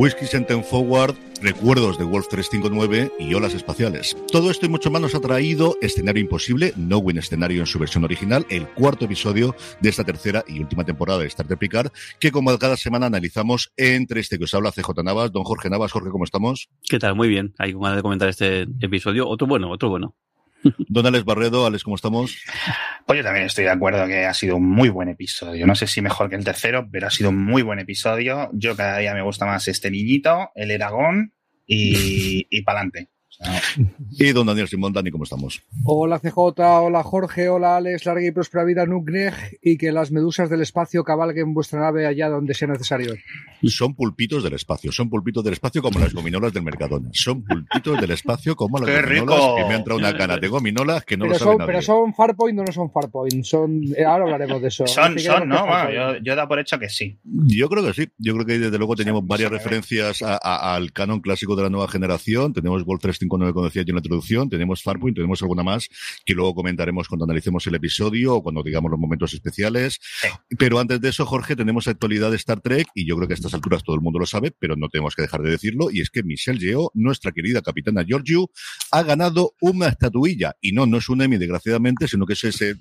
Whiskey Senten Forward, recuerdos de Wolf 359 y olas espaciales. Todo esto y mucho más nos ha traído Escenario Imposible, No Win Escenario en su versión original, el cuarto episodio de esta tercera y última temporada de Star Trek Picard, que como cada semana analizamos entre este que os habla CJ Navas, don Jorge Navas. Jorge, ¿cómo estamos? ¿Qué tal? Muy bien. Hay ganas de comentar este episodio. Otro bueno, otro bueno. Don Alex Barredo, Alex, ¿cómo estamos? Pues yo también estoy de acuerdo que ha sido un muy buen episodio. No sé si mejor que el tercero, pero ha sido un muy buen episodio. Yo cada día me gusta más este niñito, el Eragón y, y pa'lante. Y don Daniel Simón, Dani, ¿cómo estamos? Hola CJ, hola Jorge, hola Alex, larga y próspera vida Nugneg y que las medusas del espacio cabalguen vuestra nave allá donde sea necesario. Son pulpitos del espacio, son pulpitos del espacio como las gominolas del Mercadona. Son pulpitos del espacio como las ¡Qué gominolas rico! que me han traído una cana de gominolas que no pero, lo saben son, nadie. pero son Farpoint o no son Farpoint, son, eh, ahora hablaremos de eso. Son, son, ¿no? Bueno, yo, dado por hecho que sí. Yo creo que sí. Yo creo que desde luego teníamos Sí, varias sí, referencias a- a- al canon clásico de la nueva generación. Tenemos Wolf 359, como decía yo en la introducción. Tenemos Farpoint, tenemos alguna más que luego comentaremos cuando analicemos el episodio o cuando digamos los momentos especiales. Pero antes de eso, Jorge, tenemos actualidad de Star Trek y yo creo que a alturas todo el mundo lo sabe, pero no tenemos que dejar de decirlo. Y es que Michelle Yeoh, nuestra querida capitana Georgiou, ha ganado una estatuilla. Y no, no es un Emmy, desgraciadamente, sino que es ese eh,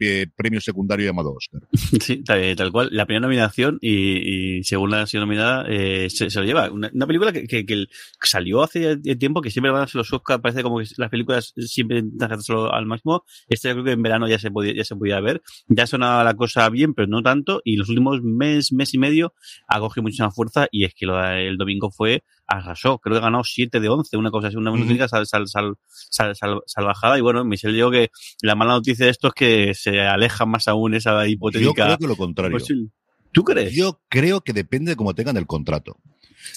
eh, premio secundario llamado Oscar. Sí, tal, tal cual. La primera nominación y, y según la ha sido nominada, eh, se, lo lleva. Una, película que, que, salió hace tiempo, que siempre van a ser los Oscar, parece como que las películas siempre intentan hacerlo al máximo. Este yo creo que en verano ya se podía, ya se podía ver. Ya sonaba la cosa bien, pero no tanto. Y los últimos mes, mes y medio ha cogido muchísima fuerza y es que lo, el domingo fue arrasó. Creo que ganó 7 de 11, una cosa así, una Ujú. música sal, sal, sal, sal, sal- salvajada. Y bueno, Michelle digo que la mala noticia de esto es que se aleja más aún esa Yo hipotética. creo que lo contrario. posible. ¿Tú crees? Yo creo que depende de cómo tengan el contrato.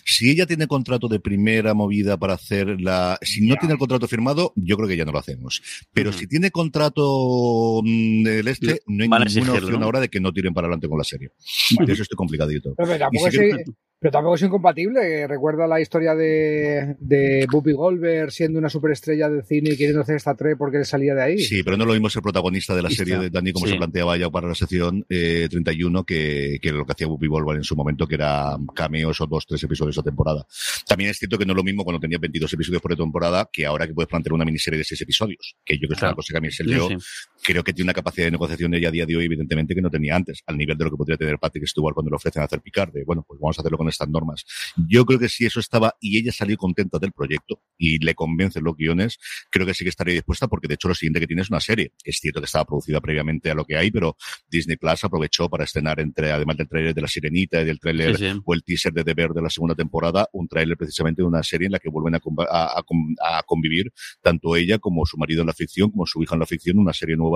Si ella tiene contrato de primera movida para hacer la... Si no tiene el contrato firmado, yo creo que ya no lo hacemos. Pero si tiene contrato mm, del este, no hay ninguna exigirlo, opción ¿no? ahora de que no tiren para adelante con la serie. Bueno. Eso estoy complicadito. Pero, pero Y sí es, que- pero tampoco es incompatible. Recuerda la historia de, de Goldberg siendo una superestrella del cine y queriendo hacer esta 3 porque él salía de ahí. Sí, pero no lo mismo ser protagonista de la serie de Danny, como Sí. se planteaba ya para la sección eh, 31, que, que lo que hacía Whoopi Goldberg en su momento, que era cameos o dos, tres episodios a temporada. También es cierto que no es lo mismo cuando tenía 22 episodios por temporada que ahora que puedes plantear una miniserie de 6 episodios, que yo creo que es Claro. una cosa que a mí se Sí, leo, sí. Creo que tiene una capacidad de negociación ella a día de hoy, evidentemente, que no tenía antes, al nivel de lo que podría tener Patrick Stewart cuando le ofrecen hacer Picard, de, bueno, pues vamos a hacerlo con estas normas. Yo creo que si eso estaba y ella salió contenta del proyecto y le convencen los guiones, creo que sí que estaría dispuesta porque de hecho lo siguiente que tiene es una serie. Es cierto que estaba producida previamente a lo que hay, pero Disney Plus aprovechó para estrenar entre, además del tráiler de La Sirenita y del tráiler Sí, sí. o el teaser de The Bear de la segunda temporada, un tráiler precisamente de una serie en la que vuelven a, a- a a convivir tanto ella como su marido en la ficción, como su hija en la ficción, una serie nueva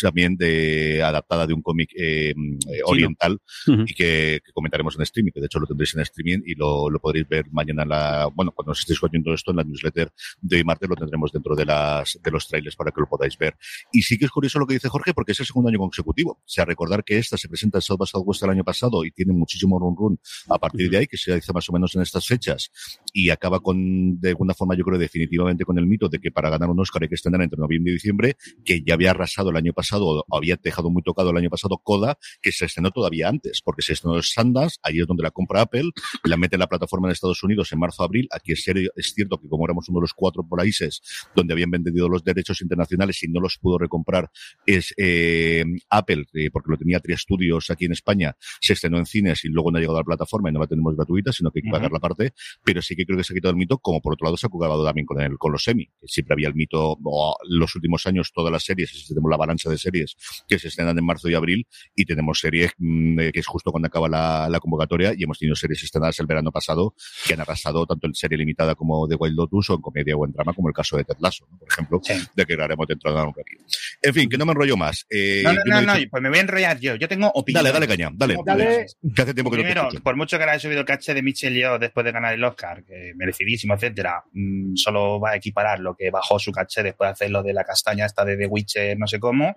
también de adaptada de un cómic eh, eh, oriental Ujú. y que, que comentaremos en streaming, que de hecho lo tendréis en streaming y lo, lo podréis ver mañana en la, bueno, cuando os estéis oyendo esto en la newsletter de hoy martes lo tendremos dentro de las, de los trailers para que lo podáis ver. Y sí que es curioso lo que dice Jorge porque es el segundo año consecutivo. O sea, recordar que esta se presenta en South by Southwest el año pasado y tiene muchísimo run run a partir de ahí, que se hace más o menos en estas fechas y acaba con, de alguna forma, yo creo definitivamente con el mito de que para ganar un Oscar hay que estrenar entre noviembre y diciembre, que ya había arrasado el año pasado, o había dejado muy tocado el año pasado Coda, que se estrenó todavía antes, porque se estrenó en Sundance, allí es donde la compra Apple, la mete en la plataforma en Estados Unidos en marzo-abril, aquí es, serio- es cierto que como éramos uno de los cuatro países donde habían vendido los derechos internacionales y no los pudo recomprar, es eh, Apple, eh, porque lo tenía Tri Studios aquí en España, se estrenó en cines y luego no ha llegado a la plataforma y no la tenemos gratuita, sino que hay que pagar la parte, pero sí que creo que se ha quitado el mito, como por otro lado se ha jugado también con, el, con los semi, que siempre había el mito, o los últimos años todas las series, tenemos la avalancha de series que se estrenan en marzo y abril, y tenemos series mm, eh, que es justo cuando acaba la, la convocatoria, y hemos tenido series estrenadas el verano pasado que han arrasado tanto en serie limitada como de Wild Lotus o en comedia o en drama, como el caso de Ted Lasso, ¿no? por ejemplo, Sí. de que haremos dentro de un ratito. En fin, que no me enrollo más. Eh, No, no, no, no, dicho- pues me voy a enrollar yo. Yo tengo opinión. Dale, dale caña, dale. Dale. Que hace tiempo que no te Primero, por mucho que ahora he subido el caché de Michelle Yeoh después de ganar el Oscar, que merecidísimo, etcétera, mm, solo va a equiparar lo que bajó su caché después de hacer lo de la castaña esta de The Witcher, no sé cómo,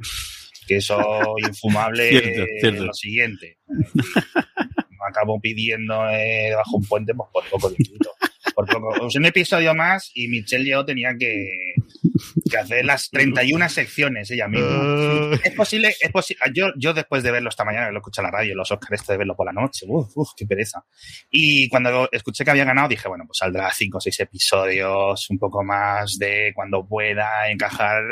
que eso infumable Cierto, cierto. lo siguiente. Me acabo pidiendo eh, debajo un puente pues, por poco. Por poco. Pues un episodio más y Michelle Yeoh tenía que, que hacer las 31 secciones ella misma. Ah, Es posible, es posible. Yo, yo después de verlo esta mañana, que lo escuché en la radio, los Oscars, esto de verlo por la noche, uf, uf, qué pereza. Y cuando escuché que había ganado, dije, bueno, pues saldrá cinco o seis episodios, un poco más de cuando pueda encajar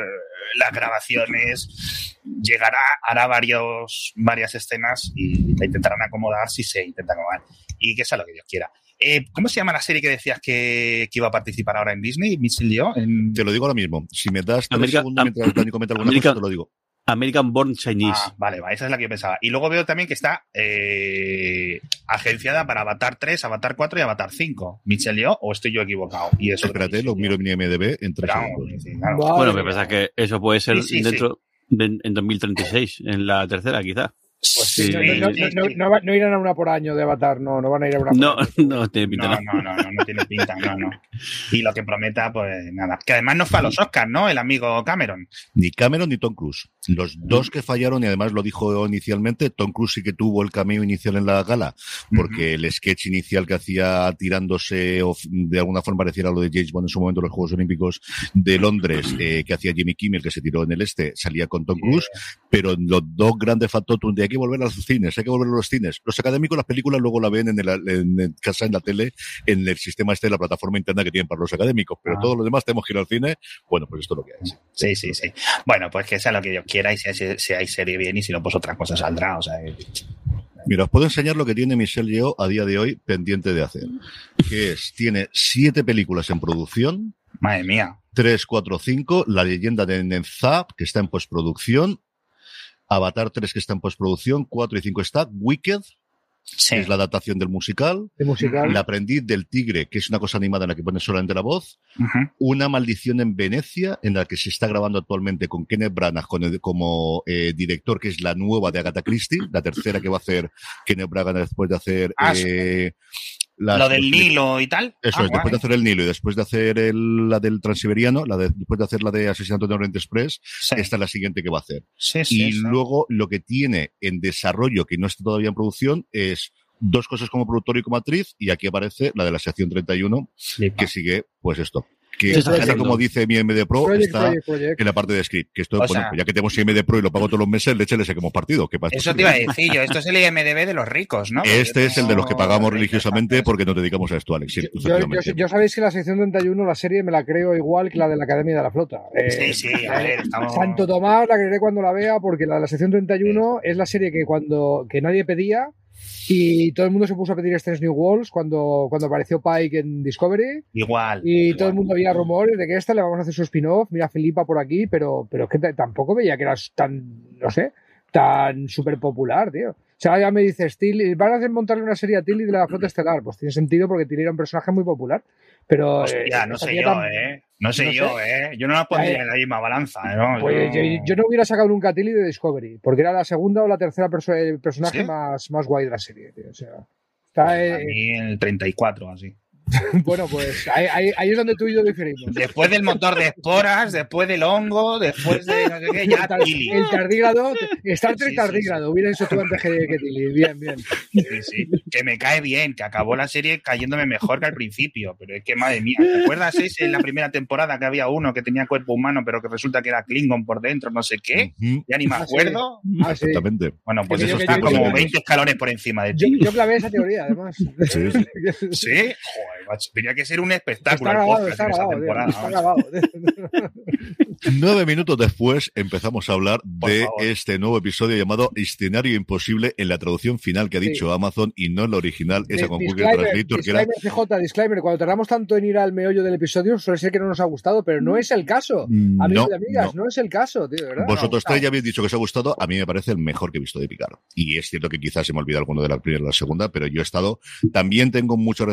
las grabaciones, llegará, hará varios, varias escenas y la intentarán acomodar si se intenta acomodar. Y que sea lo que Dios quiera. Eh, ¿Cómo se llama la serie que decías que, que iba a participar ahora en Disney? Yeoh, en... Te lo digo ahora mismo. Si me das tres América- segundos mientras Dani comenta alguna cosa, te lo digo. American Born Chinese. Ah, vale, vale, esa es la que yo pensaba. Y luego veo también que está eh, agenciada para Avatar 3, Avatar 4 y Avatar 5. Michelle Yeoh, o estoy yo equivocado. Y eso Espérate, lo miro en mi MDB en tres segundos. sí, claro. Vale. bueno, me pasa que eso puede ser Sí, sí, dentro de- en 2036, en la tercera quizá. Pues Sí, sí, no, no- no- sí, no- irán a una por año de Avatar, no, no van a ir a una por No, año. no tiene pinta No, no, no, no, no tiene pinta, no, no. Y lo que prometa, pues nada. Que además no fue a los Oscars, ¿no? El amigo Cameron. Ni Cameron ni Tom Cruise. Los dos que fallaron, y además lo dijo inicialmente, Tom Cruise sí que tuvo el cameo inicial en la gala, porque el sketch inicial que hacía tirándose o de alguna forma pareciera a lo de James Bond en su momento en los Juegos Olímpicos de Londres, eh, que hacía Jimmy Kimmel, que se tiró en el este, salía con Tom Cruise, pero los dos grandes factores de hay que volver a los cines, hay que volver a los cines. Los académicos las películas luego la ven en, el, en, en casa, en la tele, en el sistema este de la plataforma interna que tienen para los académicos, pero Ah. todos los demás tenemos que ir al cine, bueno, pues esto es lo que es. Sí, sí, sí. Bueno, pues que sea lo que Dios quiera y si hay, si hay serie bien y si no, pues otra cosa saldrá. O sea, eh, Mira, os puedo enseñar lo que tiene Michelle Yeoh a día de hoy pendiente de hacer. Que es, tiene siete películas en producción, madre mía. 3, 4, 5, La leyenda de Nenzab, que está en postproducción, Avatar 3, que está en postproducción, 4 y 5 está, Wicked, Sí. que es la adaptación del musical, De musical. El aprendiz del tigre, que es una cosa animada en la que pone solamente la voz. Una maldición en Venecia, en la que se está grabando actualmente con Kenneth Branagh con el- como eh, director, que es la nueva de Agatha Christie, la tercera que va a hacer Kenneth Branagh después de hacer Ah, eh, las- Lo del Nilo y tal. Eso Ah, es, después de hacer el Nilo y después de hacer el- la del Transiberiano, la de- después de hacer la de Asesinato de Orient Express, Sí. esta es la siguiente que va a hacer. Sí, sí, y luego lo que tiene en desarrollo, que no está todavía en producción, es dos cosas como productor y como actriz, y aquí aparece la de la sección 31, Flipa. que sigue, pues esto. Que Sí, tal y como dice mi MD Pro, Project, está project, project. en la parte de script. Que esto, O bueno, sea- pues ya que tenemos IMD Pro y lo pago todos los meses, le le saquemos partido. Que para esto Eso te iba a decir yo. Esto es el IMDB de los ricos, ¿no? Este es el de los que pagamos religiosamente porque nos dedicamos a esto, Alex. Sí, Yo, yo, efectivamente. yo sabéis que la sección 31, la serie, me la creo igual que la de la Academia de la Flota. Eh, Sí, sí, a ver, estamos... Santo Tomás la creeré cuando la vea, porque la de la sección 31 es la serie que cuando que nadie pedía y todo el mundo se puso a pedir Strange New Worlds cuando, cuando apareció Pike en Discovery Igual. y igual. todo el mundo había rumores de que esta le vamos a hacer su spin-off, mira Filipa por aquí, pero, pero es que tampoco veía que era tan, no sé, tan súper popular, tío. O sea, ya me dices, Tilly, van a hacer montarle una serie a Tilly de la Flota Estelar, pues tiene sentido porque Tilly era un personaje muy popular, pero... Hostia, eh, no sé yo, tan- ¿eh? No sé no yo, ¿eh? Yo no la pondría en la misma balanza, ¿no? Pues yo, yo no hubiera sacado nunca a Tilly de Discovery, porque era la segunda o la tercera perso- el personaje ¿Sí? más, más guay de la serie, tío. O sea, está, A eh, mí el 34, así. bueno, pues ahí, ahí- ahí es donde tú y yo diferimos. Después del motor de esporas, después del hongo, después de no sé qué, ya el, Tilly. el tardígrado, Star Trek Sí, sí, tardígrado, hubiera hecho tú antes que, que Tilly. Bien, bien. Sí, sí. Que me cae bien, que acabó la serie cayéndome mejor que al principio. Pero es que, madre mía, ¿te acuerdas ese en la primera temporada que había uno que tenía cuerpo humano, pero que resulta que era Klingon por dentro, no sé qué? Ya ni me Ah, sí. acuerdo. Ah, sí. Exactamente. Bueno, pues eso yo- está yo- como yo- 20 escalones por encima de Yo, ti. yo clavé esa teoría, además. Sí, sí. Sí, joder, macho, tenía que ser un espectáculo el grabado, en esa grabado, tío, temporada. está vamos. grabado. Nueve minutos después empezamos a hablar Por de favor. este nuevo episodio llamado Escenario Imposible en la traducción final que ha Sí. dicho Amazon y no la original, esa con Google Disclaimer, Translator, que era CJ, disclaimer. Cuando tardamos tanto en ir al meollo del episodio, suele ser que no nos ha gustado, pero no es el caso. Mm, Amigos no, y amigas, no. no. es el caso, tío. Vosotros tres ya habéis dicho que os ha gustado. A mí me parece el mejor que he visto de Picard. Y es cierto que quizás se me olvida alguno de la primera y la segunda, pero yo he estado. También tengo mucha,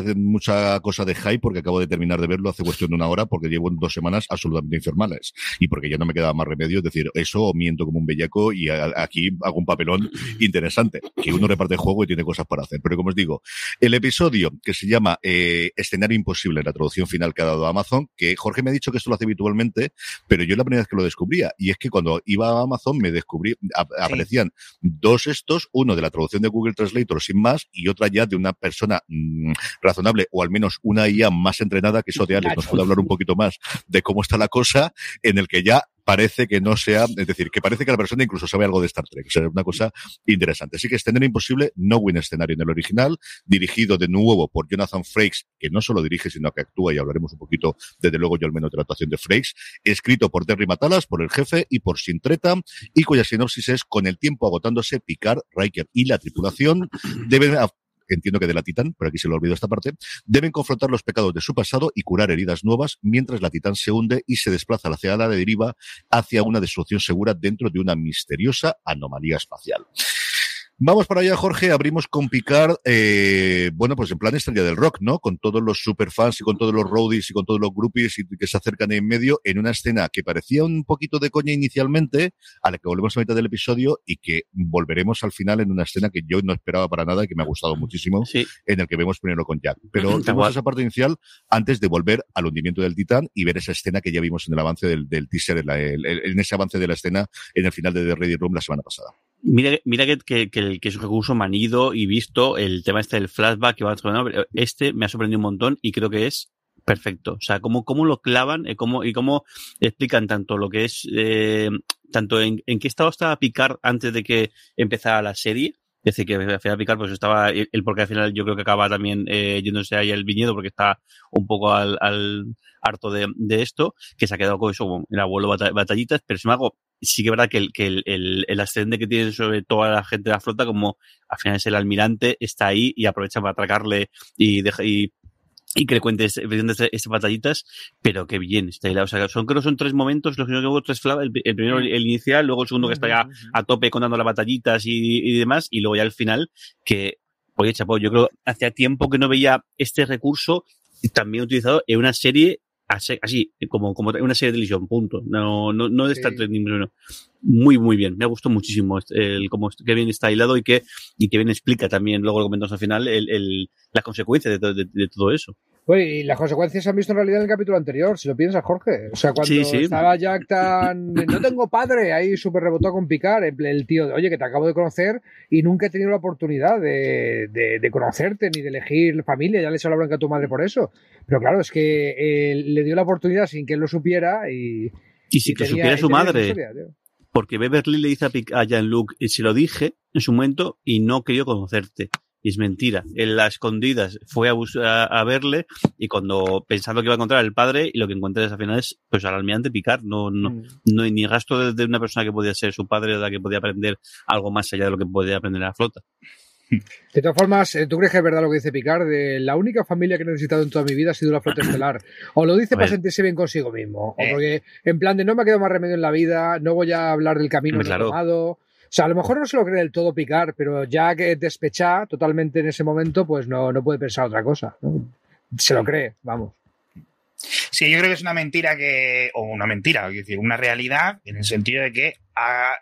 cosa de hype porque acabo de terminar de verlo hace cuestión de una hora porque llevo dos semanas absolutamente infernales. Y porque ya no me quedaba más remedio. Es decir, eso o miento como un bellaco y a- aquí hago un papelón interesante. Que uno reparte el juego y tiene cosas para hacer. Pero como os digo, el episodio que se llama eh, Escenario Imposible, la traducción final que ha dado Amazon, que Jorge me ha dicho que esto lo hace habitualmente, pero yo la primera vez que lo descubría, y es que cuando iba a Amazon me descubrí, ap- aparecían dos estos, uno de la traducción de Google Translator sin más, y otra ya de una persona mm, razonable, o al menos una IA más entrenada, que eso de Alex nos puede hablar un poquito más de cómo está la cosa, en el que ya parece que no sea, es decir, que parece que la persona incluso sabe algo de Star Trek. O sea, es una cosa interesante. Así que Escenario Imposible, no buen escenario en el original, dirigido de nuevo por Jonathan Frakes, que no solo dirige, sino que actúa, y hablaremos un poquito, desde luego yo al menos de la actuación de Frakes, escrito por Terry Matalas, por el jefe y por Sintreta, y cuya sinopsis es, con el tiempo agotándose, Picard, Riker y la tripulación deben entiendo que de la Titán, pero aquí se lo olvido esta parte, deben confrontar los pecados de su pasado y curar heridas nuevas mientras la Titán se hunde y se desplaza hacia la deriva hacia una destrucción segura dentro de una misteriosa anomalía espacial. Vamos para allá, Jorge. Abrimos con Picard, eh, bueno, pues en plan estrella del rock, ¿no? Con todos los superfans y con todos los roadies y con todos los groupies y que se acercan en medio en una escena que parecía un poquito de coña inicialmente, a la que volvemos a mitad del episodio y que volveremos al final en una escena que yo no esperaba para nada y que me ha gustado muchísimo, Sí, en el que vemos primero con Jack. Pero tenemos esa parte inicial antes de volver al hundimiento del Titán y ver esa escena que ya vimos en el avance del, del teaser, en, la- en ese avance de la escena en el final de The Ready Room la semana pasada. Mira, mira que, que, que, que es un recurso manido y visto el tema este del flashback que va a Este me ha sorprendido un montón y creo que es perfecto. O sea, cómo, cómo lo clavan eh, cómo, y cómo explican tanto lo que es, eh, tanto en, en qué estado estaba Picard antes de que empezara la serie. Es decir, que al final Picard pues estaba, el el porque al final yo creo que acaba también eh, yéndose ahí al viñedo porque está un poco al, al harto de, de esto, que se ha quedado con eso, como el abuelo bata- batallitas, pero sin embargo, sí que es verdad que el, que el, el, el ascendente que tiene sobre toda la gente de la flota, como al final es el almirante, está ahí y aprovecha para atracarle y deja, y, y que le cuentes esas esas batallitas, pero qué bien está hilado. O sea, son, creo que son tres momentos, los que no tres el, el primero el, el inicial, luego el segundo que está ya a tope contando las batallitas y, y demás, y luego ya el final, que, oye, chapo, yo creo hacía tiempo que no veía este recurso también utilizado en una serie así, así como, como una serie de televisión, punto. No, no, no de Star. Trek. Muy, muy bien. Me ha gustado muchísimo este- el cómo que bien está hilado y que, y que bien explica también, luego lo comentamos al final, el, el, las consecuencias de, de- de todo eso. Oye, y las consecuencias se han visto en realidad en el capítulo anterior, si lo piensas, Jorge. O sea, cuando Sí, sí. estaba Jack tan. No tengo padre, ahí súper rebotó con picar. El, tío, de, oye, que te acabo de conocer y nunca he tenido la oportunidad de, de- de conocerte ni de elegir familia. Ya le he hecho la bronca a tu madre por eso. Pero claro, es que eh, le dio la oportunidad sin que él lo supiera y. Y si y que tenía- supiera su madre, historia, porque Beverly le dice a, Pic- a Jean-Luc, "Eh, se lo dije en su momento y no quería conocerte. Y es mentira. En las escondidas fue a, a, a verle y cuando pensando que iba a encontrar al padre y lo que encuentra al final es pues al almirante Picard. No, no, Mm. no hay ni gasto de, de una persona que podía ser su padre o de la que podía aprender algo más allá de lo que podía aprender en la flota. De todas formas, eh, ¿tú crees que es verdad lo que dice Picard? De la única familia que he necesitado en toda mi vida ha sido la flota estelar. O lo dice para sentirse bien consigo mismo. O Eh. porque, en plan de no me ha quedado más remedio en la vida, no voy a hablar del camino que he claro. tomado. Sea, a lo mejor no se lo cree del todo Picard, pero ya que despecha totalmente en ese momento, pues no, no puede pensar otra cosa. Se lo cree, vamos. Sí, yo creo que es una mentira que. O una mentira, es decir, una realidad, en el sentido de que a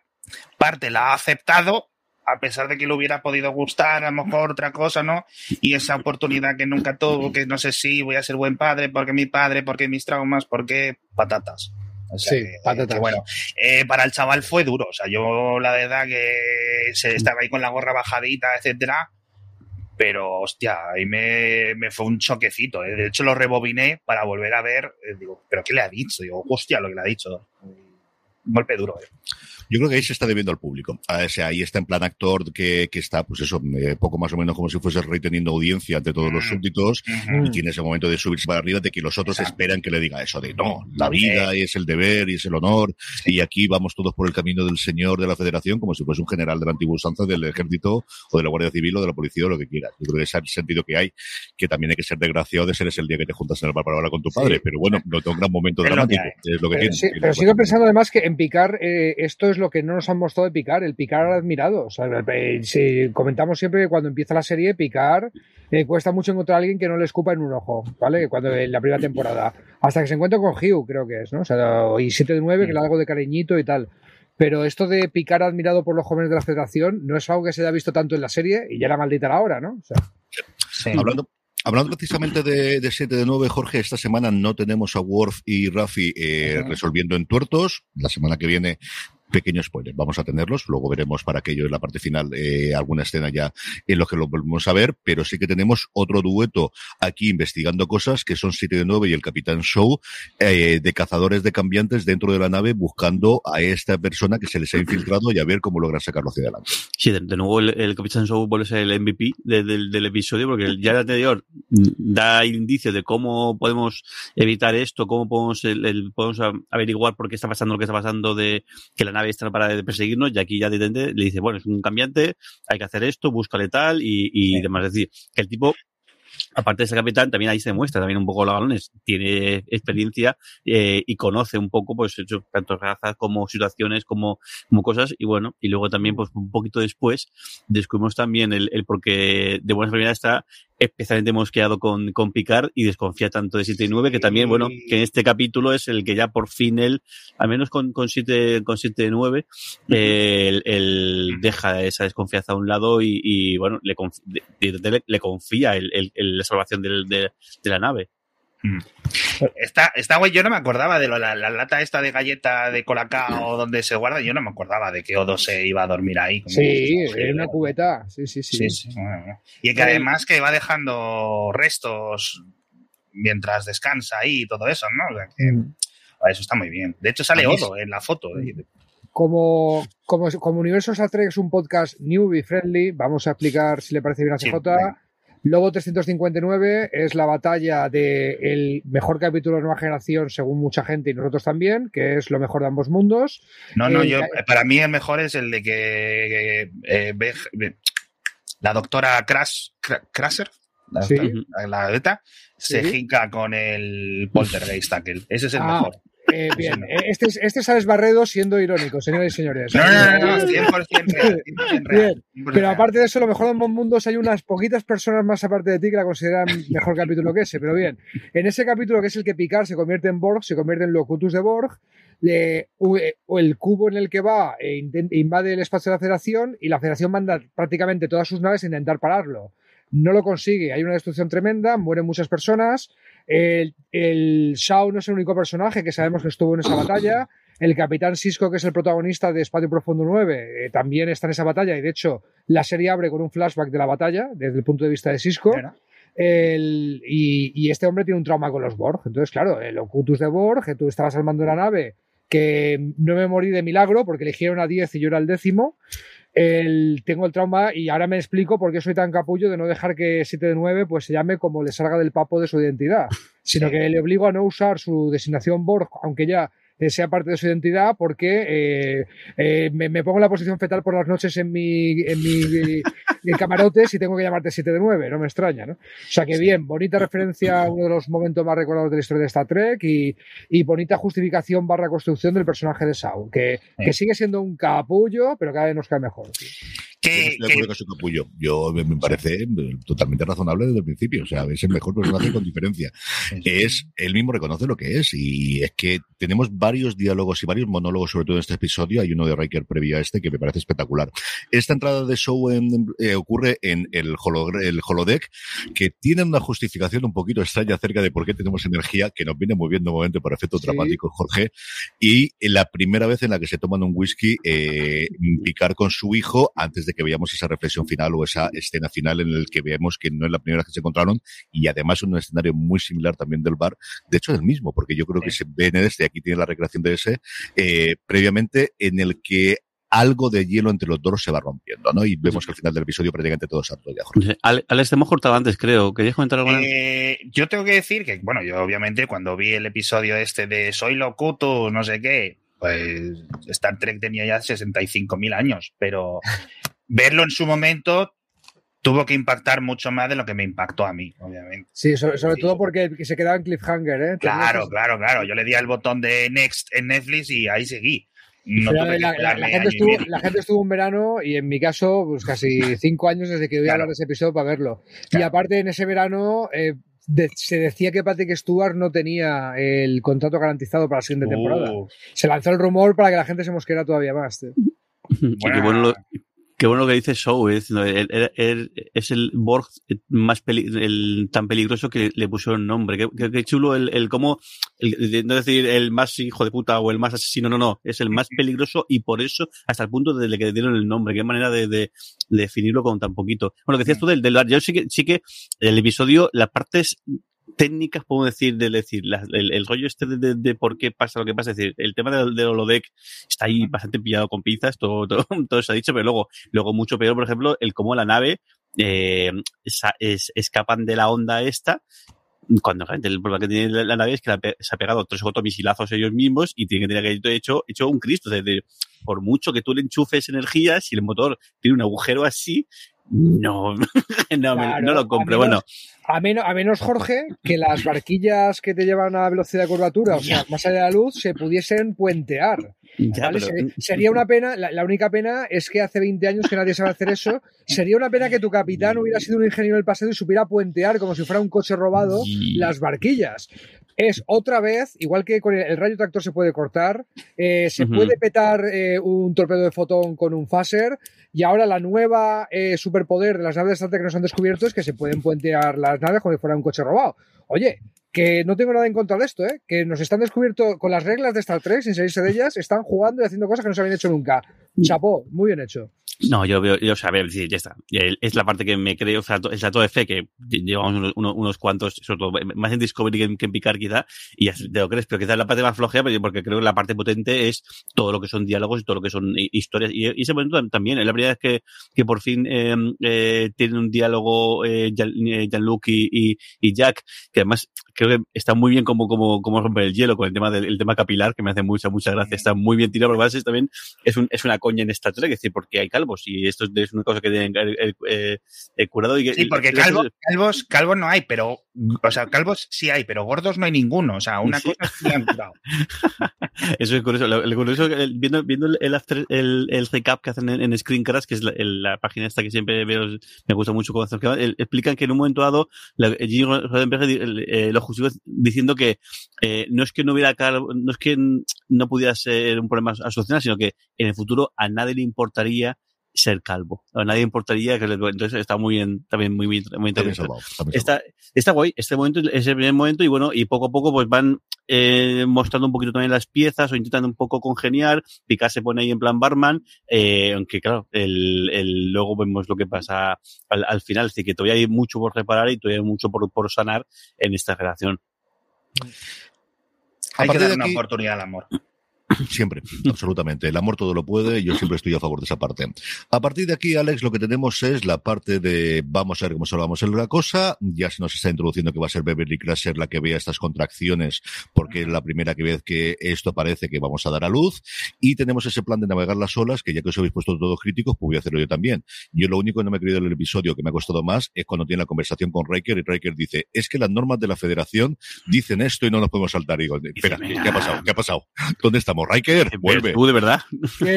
parte la ha aceptado, a pesar de que le hubiera podido gustar, a lo mejor otra cosa, ¿no? Y esa oportunidad que nunca tuvo, que no sé si voy a ser buen padre, porque mi padre, porque mis traumas, porque patatas. O sea, Sí, que- patatas. que bueno, eh, para el chaval fue duro. O sea, yo la verdad que se estaba ahí con la gorra bajadita, etcétera. Pero, hostia, ahí me, me fue un choquecito. ¿eh? De hecho, lo rebobiné para volver a ver. eh, digo, ¿pero qué le ha dicho? Digo, hostia, lo que le ha dicho. Un golpe duro. ¿eh? Yo creo que ahí se está debiendo al público. O sea, ahí está en plan actor que, que está, pues eso, eh, poco más o menos como si fuese el rey teniendo audiencia ante todos los súbditos y tiene ese momento de subirse para arriba de que los otros esperan que le diga eso de no, la vida es el deber y es el honor y aquí vamos todos por el camino del señor de la federación como si fuese un general de la antigua usanza del ejército o de la Guardia Civil o de la policía o lo que quieras. Yo creo que ese es el sentido que hay, que también hay que ser desgraciado de ser ese el día que te juntas en el bar para hablar con tu padre, pero bueno, no tengo un gran momento dramático, es lo que pero, tiene. sí, pero sigo pensando además que en Picar eh, esto es lo que no nos han mostrado de Picar, el Picar admirado. O sea, eh, si comentamos siempre que cuando empieza la serie, Picar eh, cuesta mucho encontrar a alguien que no le escupa en un ojo, ¿vale? Cuando en la primera temporada. Hasta que se encuentra con Hugh, creo que es, ¿no? O sea, y 7 de 9, que le da algo de cariñito y tal. Pero esto de picar admirado por los jóvenes de la federación no es algo que se haya visto tanto en la serie y ya era maldita la hora, ¿no? O sea, sí. Hablando, Hablando precisamente de, de 7 de 9, Jorge, esta semana no tenemos a Worf y Rafi eh, uh -huh. resolviendo entuertos. La semana que viene pequeño spoiler, vamos a tenerlos, luego veremos para aquello en la parte final eh, alguna escena ya en lo que lo volvemos a ver, pero sí que tenemos otro dueto aquí investigando cosas que son 7 de 9 y el Capitán Show eh, de cazadores de cambiantes dentro de la nave buscando a esta persona que se les ha infiltrado y a ver cómo logran sacarlo hacia adelante. Sí, de, nuevo el, Capitán Show vuelve a ser el MVP de, de, del episodio porque ya el anterior da indicios de cómo podemos evitar esto, cómo podemos, el, podemos averiguar por qué está pasando lo que está pasando de que la nave esta no para de perseguirnos y aquí ya directamente le dice, bueno, es un cambiante, hay que hacer esto, búscale tal y, y sí. demás. Es decir, que el tipo aparte de ser capitán, también ahí se demuestra también un poco los balones, tiene experiencia eh, y conoce un poco, pues, hecho, tanto razas como situaciones, como, como cosas, y bueno, y luego también, pues, un poquito después, descubrimos también el, el porque de buena primera está especialmente mosqueado con, con Picard y desconfía tanto de 7 y 9 que también, bueno, que en este capítulo es el que ya por fin él, al menos con, con 7, con 7 y 9, eh, él, él, deja esa desconfianza a un lado y, y bueno, le, le, le confía el, el, el, la salvación de la nave. Esta, esta güey, yo no me acordaba de lo, la, la, lata esta de galleta de colacao donde se guarda, yo no me acordaba de que Odo se iba a dormir ahí. Como sí, en una cubeta, sí, sí, sí. sí, sí. Bueno, y que además que va dejando restos mientras descansa ahí y todo eso, ¿no? O sea, que, mm. Eso está muy bien. De hecho sale Odo en la foto. Como, como, como Universo Star Trek es un podcast newbie friendly, vamos a explicar si le parece bien a CJ. Sí, Lobo 359 es la batalla del de mejor capítulo de Nueva Generación, según mucha gente y nosotros también, que es lo mejor de ambos mundos. No, no, eh, yo, para mí el mejor es el de que eh, ve, la doctora Crash, Crasher, la, ¿Sí? la beta, se ¿Sí? jinca con el poltergeist aquel. Ese es el ah. mejor. Eh, bien, este es, este es Alex Barredo siendo irónico, señores y señores. No, no, no, no 100% real. 100% real. Bien. Pero aparte de eso, lo mejor de ambos mundos hay unas poquitas personas más aparte de ti que la consideran mejor capítulo que ese. Pero bien, en ese capítulo que es el que Picard se convierte en Borg, se convierte en Locutus de Borg, le, o el cubo en el que va e invade el espacio de la Federación y la Federación manda prácticamente todas sus naves a intentar pararlo. No lo consigue, hay una destrucción tremenda, mueren muchas personas. El, el Shao no es el único personaje que sabemos que estuvo en esa batalla. El capitán Cisco, que es el protagonista de Espacio Profundo 9, eh, también está en esa batalla y de hecho la serie abre con un flashback de la batalla desde el punto de vista de Cisco. El, y, y, este hombre tiene un trauma con los Borg. Entonces, claro, el Ocultus de Borg, que tú estabas al mando de la nave, que no me morí de milagro porque eligieron a 10 y yo era el décimo. El, tengo el trauma y ahora me explico por qué soy tan capullo de no dejar que 7 de 9 pues se llame como le salga del papo de su identidad, sino sí. que le obligo a no usar su designación Borg, aunque ya sea parte de su identidad, porque eh, eh, me, me, pongo en la posición fetal por las noches en mi, en mi en camarotes y tengo que llamarte 7 de 9, no me extraña, ¿no? O sea que bien, bonita referencia a uno de los momentos más recordados de la historia de Star Trek y, y bonita justificación barra construcción del personaje de Saul, que, sí. que sigue siendo un capullo, pero cada vez nos cae mejor. Tío. Que, yo que... su capullo. Yo me, parece sí. totalmente razonable desde el principio. O sea, es el mejor personaje con diferencia. Es él mismo reconoce lo que es y es que tenemos varios diálogos y varios monólogos, sobre todo en este episodio. Hay uno de Riker previo a este que me parece espectacular. Esta entrada de show en, eh, ocurre en el, holo, el holodeck que tiene una justificación un poquito extraña acerca de por qué tenemos energía que nos viene muy bien de momento por efectos sí. dramáticos, Jorge. Y la primera vez en la que se toman un whisky, eh, picar con su hijo antes de de que veíamos esa reflexión final o esa escena final en el que vemos que no es la primera vez que se encontraron y además en un escenario muy similar también del bar, de hecho del mismo, porque yo creo que se ve en este, aquí tiene la recreación de ese, eh, previamente en el que algo de hielo entre los dos se va rompiendo, ¿no? Y vemos que al final del episodio prácticamente todo se ya. Alex, te hemos cortado antes, creo. ¿Querías comentar algo? Eh, yo tengo que decir que, bueno, yo obviamente cuando vi el episodio este de Soy Locuto, no sé qué, pues Star Trek tenía ya 65.000 años, pero verlo en su momento tuvo que impactar mucho más de lo que me impactó a mí, obviamente. Sí, sobre, todo porque se quedaba en cliffhanger, ¿eh? Claro, claro, claro. Yo le di al botón de Next en Netflix y ahí seguí la, gente estuvo, un verano y en mi caso, pues casi cinco años desde que voy a hablar de ese episodio para verlo. Y aparte, en ese verano eh, se decía que Patrick Stewart no tenía el contrato garantizado para la siguiente temporada. Se lanzó el rumor para que la gente se mosquera todavía más. Bueno, Qué bueno lo que dice Show, es, es el Borg más el, tan peligroso que le pusieron nombre. Qué, chulo el, el cómo, no decir el más hijo de puta o el más asesino, no, no, es el más peligroso y por eso hasta el punto de que le dieron el nombre. Qué manera de, de, definirlo con tan poquito. Bueno, lo que decías tú del, del yo sí que, sí que el episodio, las partes técnicas, puedo decir, de decir, el, rollo este de, por qué pasa lo que pasa, es decir, el tema del, del holodeck está ahí bastante pillado con pinzas, todo, todo, todo se ha dicho, pero luego, luego mucho peor, por ejemplo, el cómo la nave eh, escapan de la onda esta cuando el problema que tiene la, nave es que se ha pegado tres o cuatro misilazos ellos mismos y tiene que tener hecho, hecho un Cristo. por mucho que tú le enchufes energía, si el motor tiene un agujero así, no, no, no lo compro. bueno. A menos, a menos, Jorge, que las barquillas que te llevan a velocidad de curvatura, o sea, más allá de la luz, se pudiesen puentear. Sería una pena, la, única pena es que hace 20 años que nadie sabe hacer eso. Sería una pena que tu capitán hubiera sido un ingeniero del pasado y supiera puentear como si fuera un coche robado las barquillas es otra vez, igual que con el, rayo tractor se puede cortar, eh, se puede petar eh, un torpedo de fotón con un phaser, y ahora la nueva eh, superpoder de las naves de que nos han descubierto es que se pueden puentear las naves como si fuera un coche robado. Oye, que no tengo nada en contra de esto, ¿eh? que nos están descubierto con las reglas de Star Trek, sin salirse de ellas, están jugando y haciendo cosas que no se habían hecho nunca. Chapó, muy bien hecho. No, yo veo, yo, o sea, ya está. Es la parte que me creo, o sea, es la de fe que llevamos unos, cuantos, sobre todo, más en Discovery que en, que Picard quizá, y te lo crees, pero quizás la parte más flojea, porque creo que la parte potente es todo lo que son diálogos y todo lo que son historias. Y, ese momento también, es la primera vez que, que por fin eh, eh, tienen un diálogo eh, Jean-Luc y, y, Jack, que además creo que está muy bien como, como, como romper el hielo con el tema del tema capilar, que me hace mucha, mucha gracia. Está muy bien tirado, porque también es, un, es una coña en esta Trek, es decir, porque hay calvos y esto es una cosa que tienen el, el, curado. Y sí, porque calvos, calvos, calvos no hay, pero, o sea, calvos sí hay, pero gordos no hay ninguno. O sea, una cosa es han curado. Eso es curioso. Lo, curioso, viendo, viendo el, after, el, el, recap que hacen en, Screencast, que es la, página esta que siempre veo, me gusta mucho cómo hacen, explican que en un momento dado, Gigi Roddenberry eh, lo diciendo que eh, no es que no hubiera no es que no pudiera ser un problema a solucionar, sino que en el futuro a nadie le importaría ser calvo. A nadie importaría que entonces está muy bien, también muy, muy, muy interesante. Está, está guay, este momento es el primer momento y bueno, y poco a poco pues van eh, mostrando un poquito también las piezas o intentando un poco congeniar. Picard se pone ahí en plan barman, eh, aunque claro, el, el, luego vemos lo que pasa al, al final, así que todavía hay mucho por reparar y todavía hay mucho por, por sanar en esta relación. Hay que dar una oportunidad al amor. Siempre, absolutamente. El amor todo lo puede y yo siempre estoy a favor de esa parte. A partir de aquí, Alex, lo que tenemos es la parte de vamos a ver cómo salvamos en la cosa. Ya se nos está introduciendo que va a ser Beverly Crusher la que vea estas contracciones porque es la primera vez que esto parece que vamos a dar a luz. Y tenemos ese plan de navegar las olas que ya que os habéis puesto todos críticos, pues voy a hacerlo yo también. Yo lo único que no me he querido en el episodio que me ha costado más es cuando tiene la conversación con Riker y Riker dice, es que las normas de la federación dicen esto y no nos podemos saltar. Y digo, espera, ¿qué ha pasado? ¿Qué ha pasado? ¿Dónde estamos? Riker, vuelve. ¿Tú de verdad?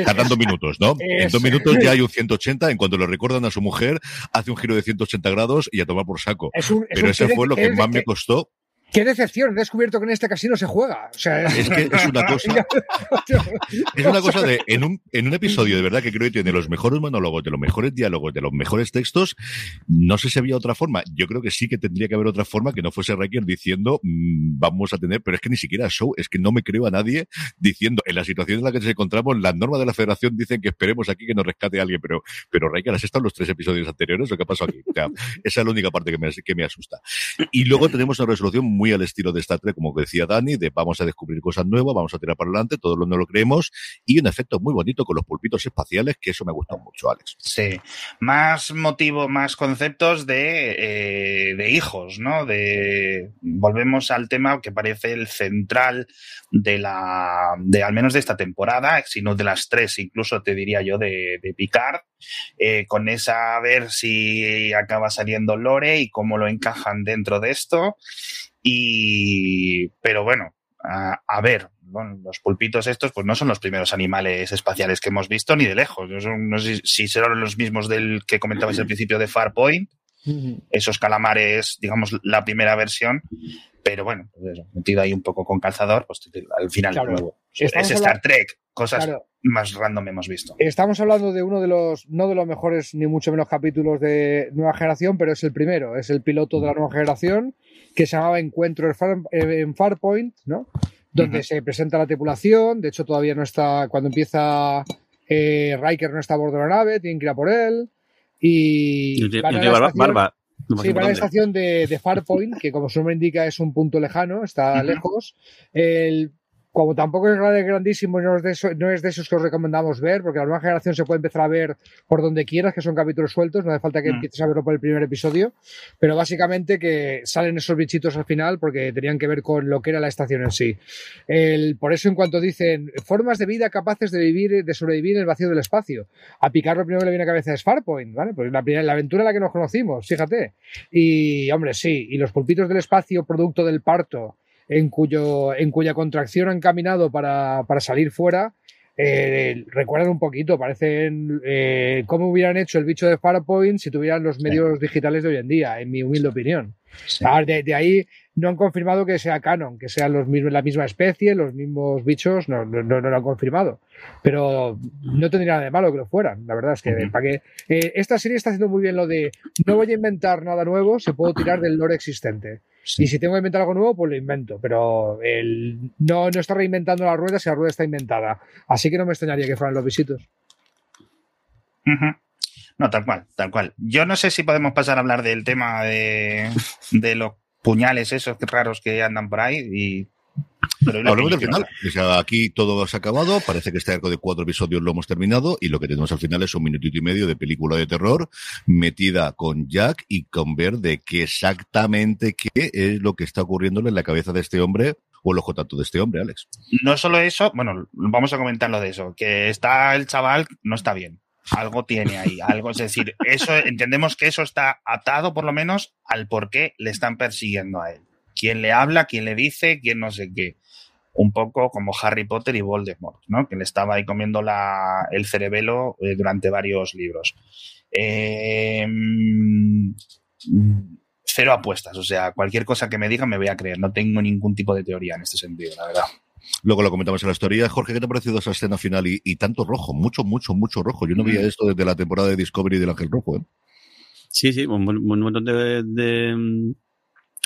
Tardando minutos, ¿no? En dos minutos ya hay un 180. En cuanto le recuerdan a su mujer, hace un giro de 180 grados y a tomar por saco. Pero ese fue lo que más me costó Qué decepción, he descubierto que en este casino se juega. O sea, es que es una cosa. es una cosa de. En un, en un episodio de verdad que creo que tiene los mejores monólogos, de los mejores diálogos, de los mejores textos. No sé si había otra forma. Yo creo que sí que tendría que haber otra forma que no fuese Riker diciendo mmm, vamos a tener. Pero es que ni siquiera show, es que no me creo a nadie diciendo en la situación en la que nos encontramos, las normas de la federación dicen que esperemos aquí que nos rescate alguien. Pero, pero Riker, ¿has estado en los tres episodios anteriores? ¿O qué pasó aquí? O sea, esa es la única parte que me, que me asusta. Y luego tenemos una resolución muy al estilo de Star Trek, como decía Dani, de vamos a descubrir cosas nuevas, vamos a tirar para adelante, todos no lo creemos, y un efecto muy bonito con los pulpitos espaciales, que eso me gustado mucho, Alex. Sí, más motivo, más conceptos de, eh, de hijos, ¿no? De volvemos al tema que parece el central de la, de al menos de esta temporada, sino de las tres, incluso te diría yo, de, de Picard, eh, con esa a ver si acaba saliendo Lore y cómo lo encajan dentro de esto. Y, pero bueno, a, a ver, bueno, los pulpitos estos, pues no son los primeros animales espaciales que hemos visto ni de lejos. No, son, no sé si serán los mismos del que comentabais al principio de Farpoint. Esos calamares, digamos, la primera versión. Pero bueno, pues eso, metido ahí un poco con calzador, pues al final Claro. nuevo. Es Star Trek, cosas Claro. más random hemos visto. Estamos hablando de uno de los, no de los mejores ni mucho menos capítulos de Nueva Generación, pero es el primero, es el piloto de la Nueva Generación, que se llamaba Encuentro en, Far- en Farpoint, ¿no? Donde se presenta la tripulación, de hecho todavía no está, cuando empieza eh, Riker no está a bordo de la nave, tienen que ir a por él, y... Van a la barba, estación- barba, Sí, a la estación de, de Farpoint, que como su nombre indica es un punto lejano, está lejos. El, como tampoco es grandísimo, no es, de eso- no es de esos que os recomendamos ver, porque la nueva generación se puede empezar a ver por donde quieras, que son capítulos sueltos, no hace falta que Mm. empieces a verlo por el primer episodio, pero básicamente que salen esos bichitos al final porque tenían que ver con lo que era la estación en sí. El, por eso en cuanto dicen formas de vida capaces de vivir, de sobrevivir en el vacío del espacio, a Picar lo primero que le viene a cabeza es Farpoint, ¿vale? Pues la, primera- la aventura en la que nos conocimos, fíjate. Y, hombre, sí, y los pulpitos del espacio, producto del parto, en, cuyo, en cuya contracción han caminado para, para salir fuera, eh, recuerdan un poquito, parecen eh, cómo hubieran hecho el bicho de Farpoint si tuvieran los medios digitales de hoy en día, en mi humilde opinión. Sí. A ver, de, de ahí no han confirmado que sea canon, que sean los mismos, la misma especie, los mismos bichos, no, no, no, no lo han confirmado. Pero no tendría nada de malo que lo fueran. La verdad es que Ujú. para que eh, esta serie está haciendo muy bien lo de no voy a inventar nada nuevo, se puedo tirar del lore existente. Sí. Y si tengo que inventar algo nuevo, pues lo invento. Pero el, no, no está reinventando la rueda si la rueda está inventada. Así que no me extrañaría que fueran los visitos. Ujú. No, tal cual, tal cual. Yo no sé si podemos pasar a hablar del tema de, de los puñales esos raros que andan por ahí y... Hablamos del final. O sea, aquí todo se ha acabado. Parece que este arco de cuatro episodios lo hemos terminado. Y lo que tenemos al final es un minutito y medio de película de terror metida con Jack y con ver de qué exactamente qué es lo que está ocurriéndole en la cabeza de este hombre o el ojo tanto de este hombre, Alex. No solo eso, bueno, vamos a comentar lo de eso, que está el chaval, no está bien. Algo tiene ahí, algo, es decir, eso entendemos que eso está atado por lo menos al por qué le están persiguiendo a él. Quién le habla, quién le dice, quién no sé qué. Un poco como Harry Potter y Voldemort, ¿no? Que le estaba ahí comiendo la, el cerebelo eh, durante varios libros. Mm, cero apuestas, o sea, cualquier cosa que me digan me voy a creer. No tengo ningún tipo de teoría en este sentido, la verdad. Luego lo comentamos en la historia. Jorge, ¿qué te ha parecido esa escena final y, y tanto rojo? Mucho, mucho, mucho rojo. Yo no veía Mm. esto desde la temporada de Discovery del Ángel Rojo. ¿eh? Sí, sí, un montón de, de,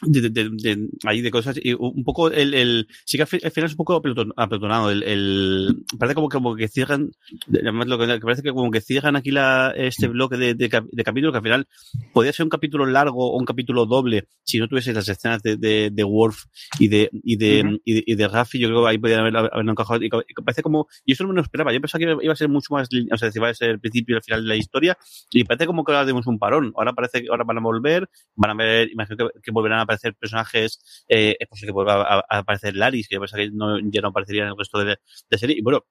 de, de- de- ahí de cosas y un poco el, el sí que al fi- al final es un poco apeloton- apelotonado el, el parece como, como que cierran además lo que parece que como que cierran aquí la, este bloque de, de, de capítulos que al final podría ser un capítulo largo o un capítulo doble si no tuviese las escenas de, de, de Worf y de y de, Ujú. y de, y de Raffi yo creo que ahí podrían haber, haber encajado y, parece como y eso no me lo esperaba yo pensaba que iba- a ser mucho más o sea iba a ser el principio y el final de la historia y parece como que ahora tenemos un parón. Ahora parece que ahora van a volver, van a ver, imagino que, que volverán a aparecer personajes, eh, es posible que vuelva a, a aparecer Laris, que que no, ya no aparecería en el resto de, de serie. Y bueno,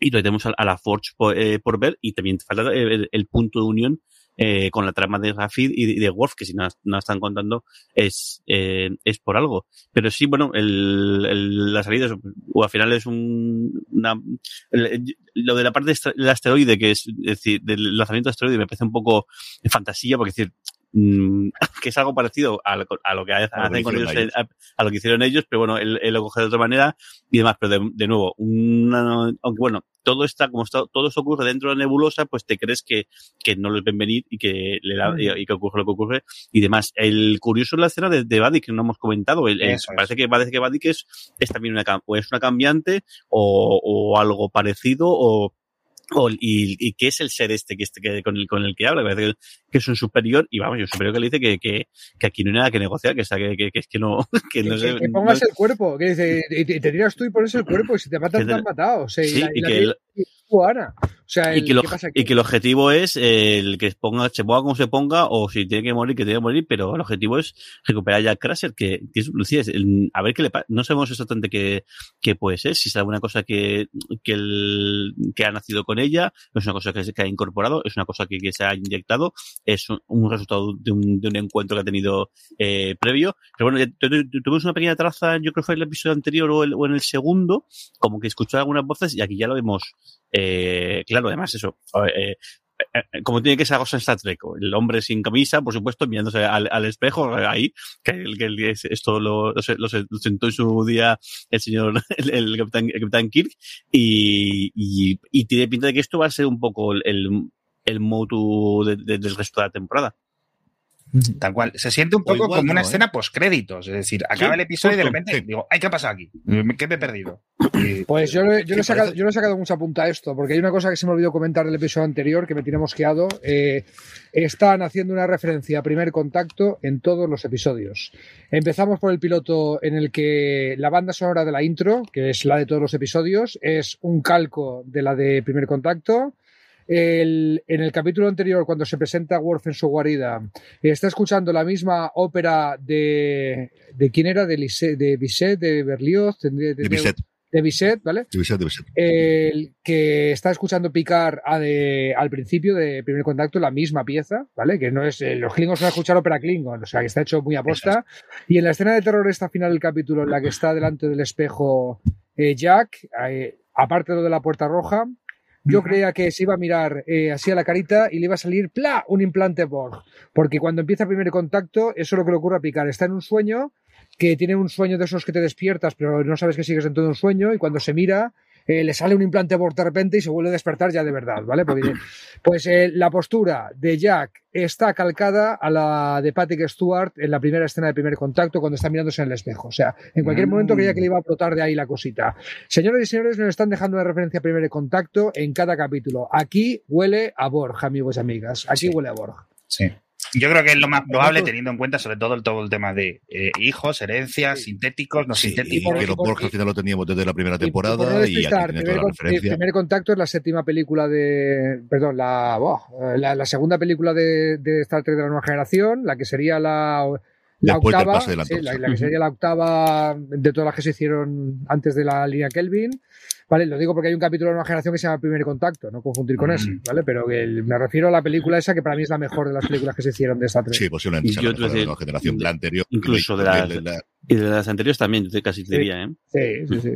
y todavía tenemos a, a la Forge por, eh, por ver, y también falta el, el- el punto de unión eh, con la trama de Rafid y de, Worf, que si no, no están contando es, eh, es por algo. Pero sí, bueno, el, el- la salida es, o al final es un, una, el- lo de la parte del asteroide, que es, es decir, del lanzamiento de asteroide me parece un poco fantasía, porque es decir, mm, que es algo parecido a lo, a lo que hacen A con ellos, hicieron a, a lo que hicieron ellos, pero bueno, él, él lo coge de otra manera y demás. Pero de, de nuevo, una, aunque bueno, todo está, como está, todo eso ocurre dentro de la nebulosa, pues te crees que, que no les ven venir y que le da, y, y que ocurre lo que ocurre y demás. El curioso es la escena de, de que no hemos comentado. El, el- Eso es. parece que parece que que es, es también una, o es una cambiante o, o algo parecido o, o- y, y que es el ser este que, este que con el con el que habla, parece que, que es un superior, y vamos, y un superior que le dice que, que, que aquí no hay nada que negociar, que, está, que, que, que es que no, que no que- sé. que pongas no- el cuerpo, que dice, y te, tiras tú y pones el cuerpo, y si te matan, te han matado. O sea, y Sí, la- y y la que el-. O sea, y el- que, lo- ¿qué pasa aquí? y que el objetivo es eh, el que ponga, se ponga como se ponga, o si tiene que morir, que tiene que morir, pero el objetivo es recuperar ya a Crusher, que, que es, Lucía, es el- a ver qué le pasa. No sabemos exactamente qué, qué puede ser, si es alguna cosa que, que, el, que ha nacido con ella, es una cosa que, se- que ha incorporado, es una cosa que, que se ha inyectado, es un, resultado de un, de un encuentro que ha tenido eh, previo. Pero bueno, tuvimos una pequeña traza, yo creo que fue en el episodio anterior o, en el segundo, como que escuchó algunas voces y aquí ya lo vemos eh, claro, además eso, eh, eh, eh, como tiene que ser algo en Star Trek, el hombre sin camisa, por supuesto, mirándose al, al espejo, eh, ahí, que, el, que esto lo, lo, lo lo sentó en su día el señor, el, el capitán, el capitán Kirk, y, y, y tiene pinta de que esto va a ser un poco el, el, motu de- de- del resto de la temporada. Tal cual. Se siente un poco igual como una no, ¿eh? escena postcréditos. Es decir, acaba Sí, el episodio y de repente sí. digo, ay, ¿qué ha pasado aquí? ¿Qué me he perdido? Y- Pues yo, yo, le he sacado, yo le he sacado mucha punta a esto, porque hay una cosa que se me olvidó comentar del episodio anterior que me tiene mosqueado. Eh, están haciendo una referencia a primer contacto en todos los episodios. Empezamos por el piloto en el que la banda sonora de la intro, que es la de todos los episodios, es un calco de la de primer contacto. El- en el capítulo anterior, cuando se presenta Worf en su guarida, está escuchando la misma ópera de. ¿De quién era? De, Lise- de Bizet, de Berlioz, tendría- De tendría- Bisset, de Bizet, ¿vale? de Bisset, de Bisset. El que está escuchando picar a de- al principio de primer contacto la misma pieza, ¿vale? Que no es. eh, los Klingons van a escuchar ópera Klingon, o sea que está hecho muy aposta. Y en la escena de terror, esta final del capítulo, en la que está delante del espejo eh, Jack, eh, aparte de lo de la puerta roja, yo creía que se iba a mirar eh, así a la carita y le iba a salir ¡pla! un implante Borg. Porque cuando empieza el primer contacto, eso es lo que le ocurre a Picar. Está en un sueño, que tiene un sueño de esos que te despiertas, pero no sabes que sigues dentro de un sueño, y cuando se mira, eh, le sale un implante Borg de repente y se vuelve a despertar ya de verdad, ¿vale? Porque, pues eh, la postura de Jack está calcada a la de Patrick Stewart en la primera escena de primer contacto cuando está mirándose en el espejo. O sea, en cualquier Mm. momento creía que le iba a flotar de ahí la cosita. Señores y señores, nos están dejando una referencia a primer contacto en cada capítulo. Aquí huele a Borg, amigos y amigas. Aquí Sí. huele a Borg. Sí. Yo creo que es lo más probable teniendo en cuenta sobre todo el, todo el tema de eh, hijos, herencias, Sí. sintéticos, no Sí, y sintéticos. por- que los por- Borg al final lo teníamos desde la primera Y- y por temporada no y, aquí despistar, tiene primer, toda la referencia. primer contacto es la séptima película de. Perdón, la, buah, la, la segunda película de, de Star Trek de la nueva generación, la que sería la. La Después del octava, pase de la sí, la que sería la octava de todas las que se hicieron antes de la línea Kelvin. Vale, lo digo porque hay un capítulo de nueva generación que se llama Primer Contacto, no confundir con Mm. ese, ¿vale? Pero que el- me refiero a la película esa que para mí es la mejor de las películas que se hicieron de Star Trek. Sí, posiblemente sea Yo la mejor de la nueva generación. La anterior. incluso de la- las- la- Y de las anteriores también, yo casi te diría, ¿eh? Sí, sí, sí.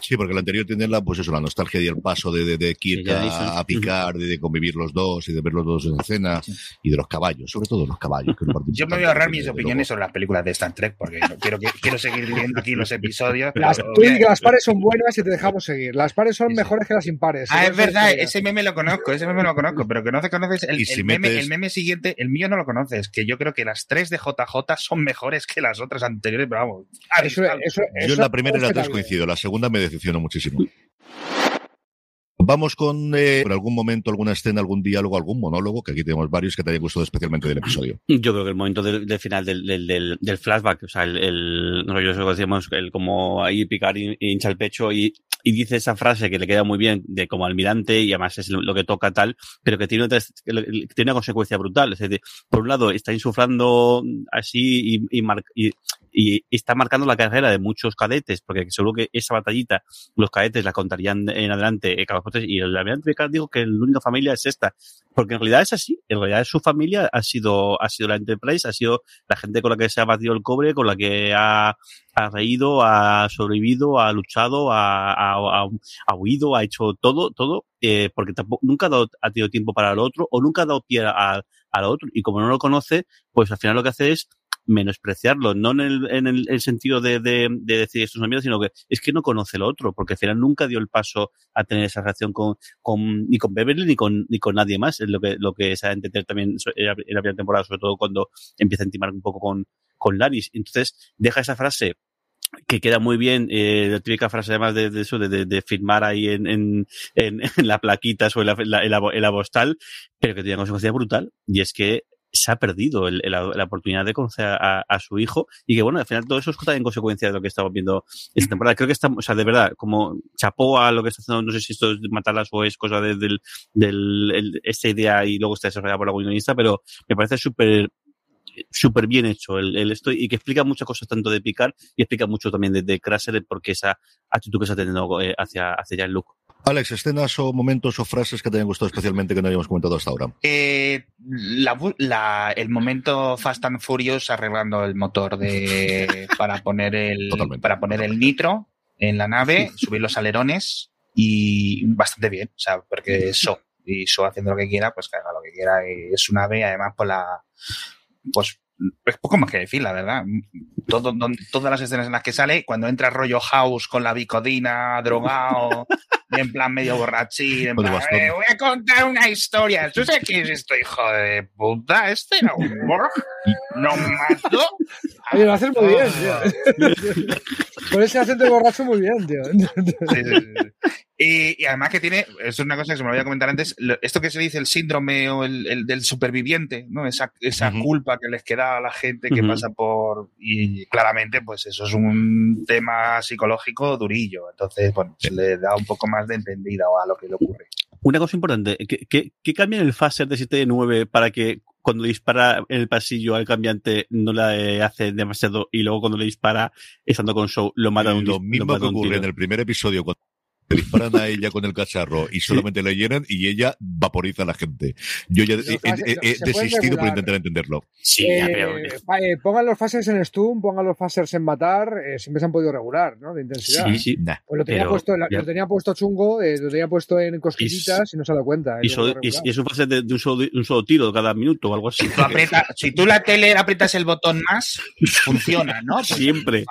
Sí, porque la anterior tiene la, pues eso, la nostalgia y el paso de, de, de Kirk a, a Picard, de, de convivir los dos y de ver los dos en escena y de los caballos, sobre todo los caballos. que Yo me voy a ahorrar mis opiniones luego. sobre las películas de Star Trek porque no- quiero, quiero seguir viendo aquí los episodios. pero- Las, tú dices que las pares son buenas y te dejamos seguir. Las pares son Sí, sí. mejores que las impares. Ah, es verdad, historia. ese meme lo conozco, ese meme lo conozco, pero que no te conoces el, si el meme, el meme siguiente, el mío no lo conoces, que yo creo que las tres de JJ son mejores que las otras anteriores, pero vamos. Eso, abismal. eso, Yo en la primera y la es tres respetable. La segunda me decepcionó muchísimo. Vamos con, eh, por algún momento, alguna escena, algún diálogo, algún monólogo, que aquí tenemos varios que te haya gustado especialmente del episodio. Yo creo que el momento del, final del, del, flashback, o sea, el, el nosotros lo decíamos, el como ahí picar y, hincha el pecho y, dice esa frase que le queda muy bien de como almirante y además es lo que toca tal, pero que tiene otra, tiene una consecuencia brutal. Es decir, por un lado está insuflando así y, y, está marcando la carrera de muchos cadetes, porque seguro que esa batallita los cadetes la contarían en adelante eh, y el almirante Picard dijo que la única familia es esta, porque en realidad es así, en realidad su familia ha sido, ha sido la Enterprise, ha sido la gente con la que se ha batido el cobre, con la que ha, ha reído, ha sobrevivido, ha luchado, ha, ha, ha huido, ha hecho todo, todo, eh, porque tampoco, nunca ha, dado, ha tenido tiempo para el otro o nunca ha dado pie al otro. Y como no lo conoce, pues al final lo que hace es menospreciarlo, no en el, en el, sentido de, de, de, decir estos amigos, sino que es que no conoce el otro, porque al final nunca dio el paso a tener esa relación con, con ni con Beverly ni con, ni con nadie más, es lo que, lo que se ha de entender también en la primera temporada, sobre todo cuando empieza a intimar un poco con, con Laris. Entonces, deja esa frase que queda muy bien, eh, la típica frase además de, de eso, de, de, firmar ahí en, en, en, la plaquita o en la, en la, la postal, pero que tiene una consecuencia brutal, y es que se ha perdido el, el, la oportunidad de conocer a, a, su hijo y que bueno, al final todo eso es también consecuencia de lo que estamos viendo esta temporada. Creo que está, o sea, de verdad, como chapó a lo que está haciendo, no sé si esto es matarlas o es cosa de, del, del, el, esta idea y luego está desarrollada por la guionista, pero me parece súper súper bien hecho el, el, esto y que explica muchas cosas tanto de Picard y explica mucho también de, de Crusher porque esa actitud que está teniendo eh, hacia, hacia Jean-Luc. Alex, escenas o momentos o frases que te hayan gustado especialmente que no hayamos comentado hasta ahora. Eh, la, la, el momento Fast and Furious arreglando el motor de para poner el Totalmente. para poner el nitro en la nave, subir los alerones y bastante bien, o sea, porque eso y eso haciendo lo que quiera, pues que haga lo que quiera y es su nave, además por la pues es poco más que decir, la verdad. Todo, don, todas las escenas en las que sale, cuando entra rollo house con la bicodina, drogado, en plan medio borrachín, en plan, eh, voy a contar una historia. ¿Tú sabes quién es esto, hijo de puta? ¿Este era un Borg? ¿No mató? Oye, lo haces muy bien, tío. Por ese acento de borracho muy bien, tío. Sí, sí, sí. Y, y, además que tiene, es una cosa que se me lo voy a comentar antes, lo, esto que se dice el síndrome o el, el del superviviente, ¿no? Esa, esa uh -huh. culpa que les queda a la gente que uh -huh. pasa por... Y claramente, pues eso es un tema psicológico durillo. Entonces, bueno, se le da un poco más de entendida a lo que le ocurre. Una cosa importante, ¿qué, qué, qué cambia en el phaser de 7 de 9 para que cuando dispara en el pasillo al cambiante no le hace demasiado y luego cuando le dispara estando con show lo mata un Lo mismo que ocurre en el primer episodio cuando disparan a ella con el cacharro y solamente sí. le llenan y ella vaporiza a la gente. Yo ya he, he, he desistido por intentar entenderlo. Sí, eh, pero... eh, pongan los phasers en stun, pongan los phasers en matar, eh, siempre se han podido regular, ¿no? De intensidad. Sí, sí. Nah, pues lo tenía, pero, puesto, lo tenía puesto chungo, eh, lo tenía puesto en cosquillitas y, y no se ha dado cuenta. Y, so, y, y, es un phaser de, de, un, solo, un, solo, tiro cada minuto o algo así. Si tú, aprieta, si tú la tele aprietas el botón más, funciona, ¿no? Pues Siempre.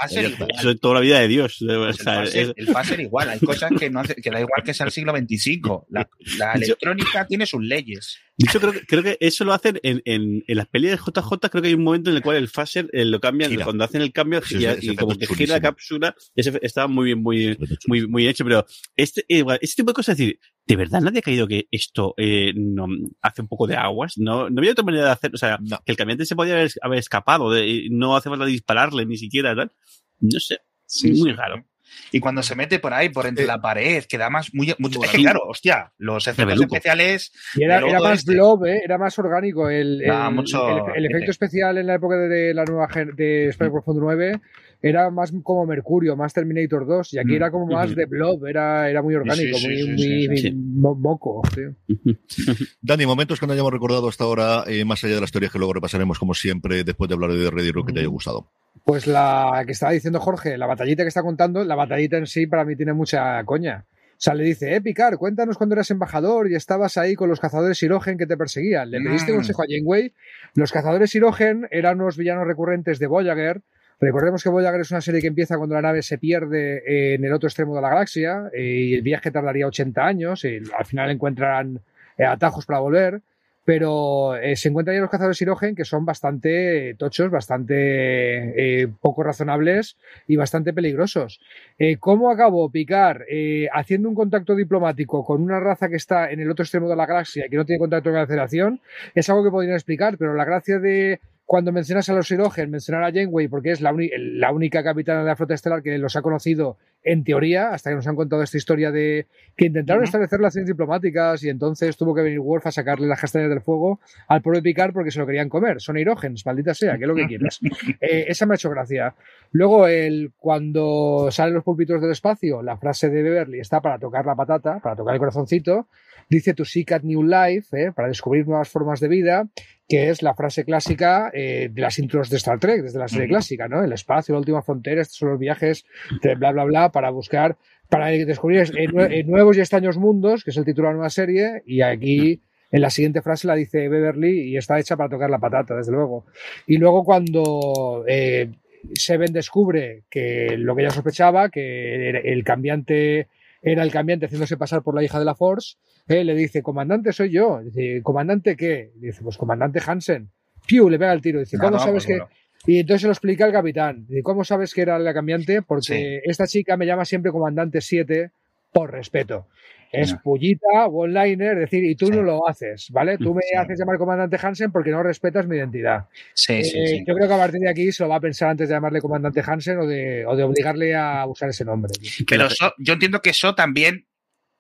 Eso es toda la vida de Dios. El, phaser igual, hay cosas que, no hace, que da igual que sea el siglo XXV. La, la electrónica tiene sus leyes. De hecho, creo, creo que eso lo hacen en, en, en las pelis de JJ. Creo que hay un momento en el cual el phaser eh, lo cambian, gira. cuando hacen el cambio sí, y, y como que gira la cápsula. Ese estaba muy bien, muy, muy, muy hecho. Pero este, eh, este tipo de cosas, es decir, ¿de verdad nadie ha caído que esto eh, no, hace un poco de aguas? No, no había otra manera de hacer, o sea, no. que el cambiante se podía haber, haber escapado, de, no hace falta dispararle ni siquiera, tal. No sé, sí, muy sí. raro. Y cuando se mete por ahí, por entre eh, la pared, queda más muy, mucho. Bueno, es que claro, hostia, los efectos especiales. Y era, era más este. blob, ¿eh? era más orgánico. El, el, mucho, el, el efecto especial en la época de la nueva de Spider Profundo 9 era más como Mercurio, más Terminator 2, y aquí mm. era como más de blob, era, era muy orgánico, sí, sí, muy, muy moco. Tío. Dani, momentos que no hayamos recordado hasta ahora, eh, más allá de las teorías que luego repasaremos como siempre, después de hablar de Ready Rock, que te haya gustado. Pues la que estaba diciendo Jorge, la batallita que está contando, la batallita en sí para mí tiene mucha coña. O sea, le dice, eh, Picard, cuéntanos cuando eras embajador y estabas ahí con los cazadores Irogen que te perseguían. Le pediste mm. consejo a Janeway. Los cazadores Irogen eran unos villanos recurrentes de Voyager. Recordemos que Voyager es una serie que empieza cuando la nave se pierde en el otro extremo de la galaxia eh, y el viaje tardaría 80 años y al final encuentran eh, atajos para volver pero eh, se encuentran ya los cazadores Sirogen que son bastante tochos, bastante eh, poco razonables y bastante peligrosos. Eh, ¿Cómo acabó Picar eh, haciendo un contacto diplomático con una raza que está en el otro extremo de la galaxia y que no tiene contacto con la Federación? Es algo que podrían explicar, pero la gracia de cuando mencionas a los Sirogen, mencionar a Janeway, porque es la, la, única capitana de la flota estelar que los ha conocido en teoría, hasta que nos han contado esta historia de que intentaron establecer relaciones diplomáticas y entonces tuvo que venir Worf a sacarle las castañas del fuego al pobre Picard porque se lo querían comer. Son irógenos, maldita sea, que es lo que quieras. Eh, esa me ha hecho gracia. Luego, el, cuando salen los púlpitos del espacio, la frase de Beverly está para tocar la patata, para tocar el corazoncito, dice to seek at new life, eh, para descubrir nuevas formas de vida, que es la frase clásica eh, de las intros de Star Trek, desde la serie clásica, ¿no? El espacio, la última frontera, estos son los viajes, de bla, bla, bla, para buscar, para descubrir en, nuevos y extraños mundos, que es el título de la nueva serie, y aquí en la siguiente frase la dice Beverly y está hecha para tocar la patata, desde luego. Y luego cuando eh, Seven descubre que lo que ella sospechaba, que el cambiante era el cambiante haciéndose pasar por la hija de la Force, eh, le dice, comandante soy yo. Dice, ¿comandante qué? Dice, pues comandante Hansen. Piu, le pega el tiro. Dice, ¿cómo sabes pues que...? Y entonces se lo explica el capitán. Dice, ¿cómo sabes que era la cambiante? Porque esta chica me llama siempre comandante 7 por respeto. Es pullita, one-liner, decir, y tú no lo haces, ¿vale? Tú me haces llamar comandante Hansen porque no respetas mi identidad. Sí, sí, eh, Yo creo que a partir de aquí se lo va a pensar antes de llamarle comandante Hansen o de, o de obligarle a usar ese nombre. Pero yo entiendo que eso también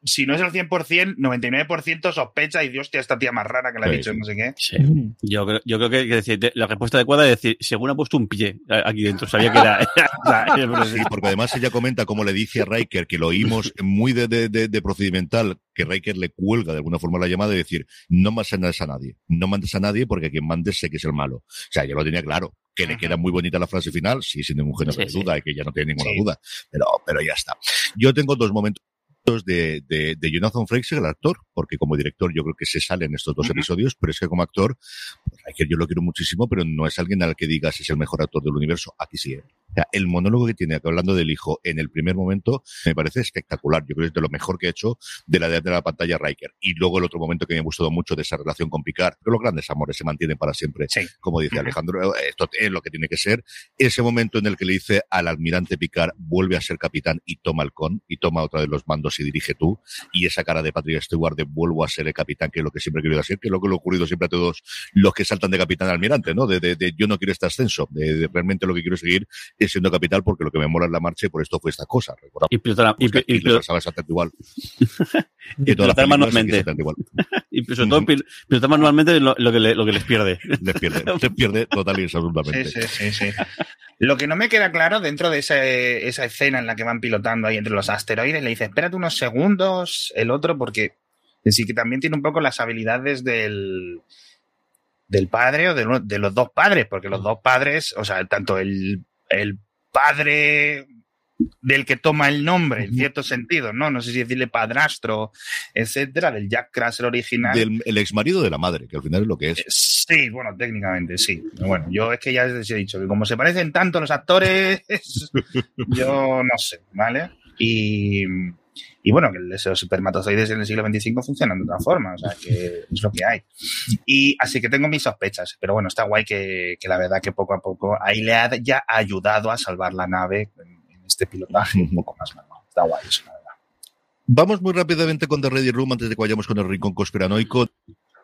si no es el 100%, 99% sospecha y Dios, hostia, esta tía más rara que le ha dicho no sé qué. Yo, creo, yo creo que, decir, la respuesta adecuada es decir, según ha puesto un pie aquí dentro, sabía que era... sí, porque además ella comenta, como le dice a Riker, que lo oímos muy de, de, de, procedimental, que Riker le cuelga de alguna forma la llamada de decir, no mandes a nadie, no mandes a nadie porque quien mandes sé que es el malo. O sea, ya lo tenía claro. Que le queda muy bonita la frase final, sí, sin ningún género de duda, y que ya no tiene ninguna duda. Pero, pero ya está. Yo tengo dos momentos de, de, de, Jonathan Frakes, el actor, porque como director yo creo que se sale en estos dos episodios, pero es que como actor, pues, yo lo quiero muchísimo, pero no es alguien al que digas es el mejor actor del universo. Aquí sí. ¿eh? O sea, el monólogo que tiene hablando del hijo en el primer momento me parece espectacular. Yo creo que es de lo mejor que ha hecho de la de la pantalla Riker. Y luego el otro momento que me ha gustado mucho de esa relación con Picard, que los grandes amores se mantienen para siempre. Como dice Alejandro, esto es lo que tiene que ser. Ese momento en el que le dice al almirante Picard, vuelve a ser capitán y toma el con, y toma otra de los mandos y dirige tú. Y esa cara de Patrick Stewart de vuelvo a ser el capitán, que es lo que siempre he querido hacer, que es lo que le ha ocurrido siempre a todos los que saltan de capitán a almirante, ¿no? De, de, yo no quiero este ascenso, de, realmente lo que quiero seguir siendo capitán porque lo que me mola en la marcha y por esto fue esta cosa. Y pilotar, y, y, y, pasaba exactamente igual. y pilotar manualmente. y sobre todo pilotar manualmente lo, lo, que le, lo que les pierde. les pierde, les pierde total y absolutamente. Sí, sí, sí, sí. Lo que no me queda claro dentro de esa, esa escena en la que van pilotando ahí entre los asteroides, le dice, espérate unos segundos, el otro, porque sí que también tiene un poco las habilidades del, del padre o de, de, los dos padres, porque los dos padres, o sea, tanto el, el padre del que toma el nombre, en cierto sentido, ¿no? No sé si decirle padrastro, etcétera, del Jack Crusher original. Del el ex marido de la madre, que al final es lo que es. Eh, sí, bueno, técnicamente sí. Bueno, yo es que ya les he dicho que como se parecen tanto los actores, yo no sé, ¿vale? Y, y bueno, que los espermatozoides en el siglo XXV funcionan de otra forma, o sea, que es lo que hay. Y así que tengo mis sospechas, pero bueno, está guay que, que la verdad que poco a poco ahí le ha ya ayudado a salvar la nave en, este pilotaje un poco más manual. Está guay eso, la verdad. Vamos muy rápidamente con The Ready Room antes de que vayamos con el rincón conspiranoico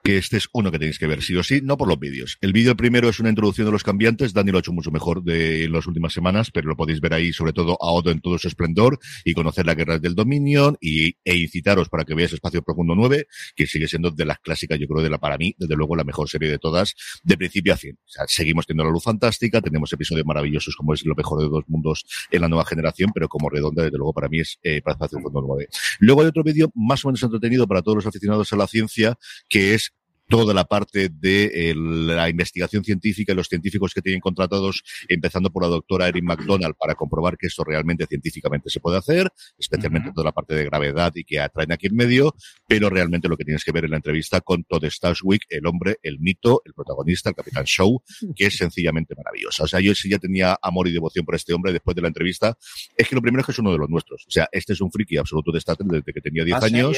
que este es uno que tenéis que ver sí o sí, no por los vídeos. El vídeo primero es una introducción de los cambiantes, Dani lo ha hecho mucho mejor de las últimas semanas, pero lo podéis ver ahí sobre todo a Odo en todo su esplendor y conocer la guerra del Dominion y, e incitaros para que veáis Espacio Profundo 9, que sigue siendo de las clásicas, yo creo, de la para mí, desde luego la mejor serie de todas, de principio a fin. O sea, seguimos teniendo la luz fantástica, tenemos episodios maravillosos como es lo mejor de dos mundos en la nueva generación, pero como redonda, desde luego para mí es eh, para Espacio Profundo 9. Luego hay otro vídeo más o menos entretenido para todos los aficionados a la ciencia, que es toda la parte de la investigación científica y los científicos que tienen contratados, empezando por la doctora Erin McDonald, para comprobar que esto realmente científicamente se puede hacer, especialmente toda la parte de gravedad y que atraen aquí en medio, pero realmente lo que tienes que ver en la entrevista con Todd Stashwick, el hombre, el mito, el protagonista, el Capitán Show, que es sencillamente maravillosa. O sea, yo sí ya tenía amor y devoción por este hombre después de la entrevista. Es que lo primero es que es uno de los nuestros. O sea, este es un friki absoluto de Star desde que tenía 10 ah, años.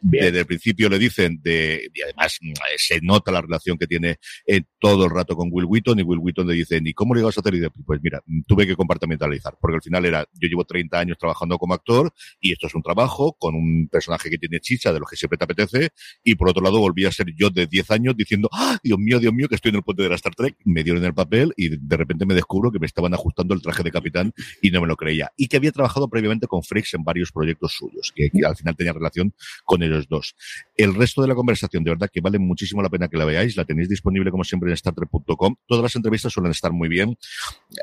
Desde el principio le dicen de, y además se nota la relación que tiene eh, todo el rato con Will Wheaton y Will Wheaton le dice, ¿y cómo le ibas a hacer? Y dice, pues mira, tuve que compartimentalizar, porque al final era, yo llevo 30 años trabajando como actor y esto es un trabajo con un personaje que tiene chicha de los que siempre te apetece y por otro lado volví a ser yo de 10 años diciendo, ¡Ah, Dios mío, Dios mío, que estoy en el puente de la Star Trek, me dieron el papel y de repente me descubro que me estaban ajustando el traje de capitán y no me lo creía. Y que había trabajado previamente con Freaks en varios proyectos suyos, que, que al final tenía relación con ellos dos. El resto de la conversación, de verdad que vale muchísimo la pena que la veáis, la tenéis disponible como siempre en StarTrek.com. Todas las entrevistas suelen estar muy bien.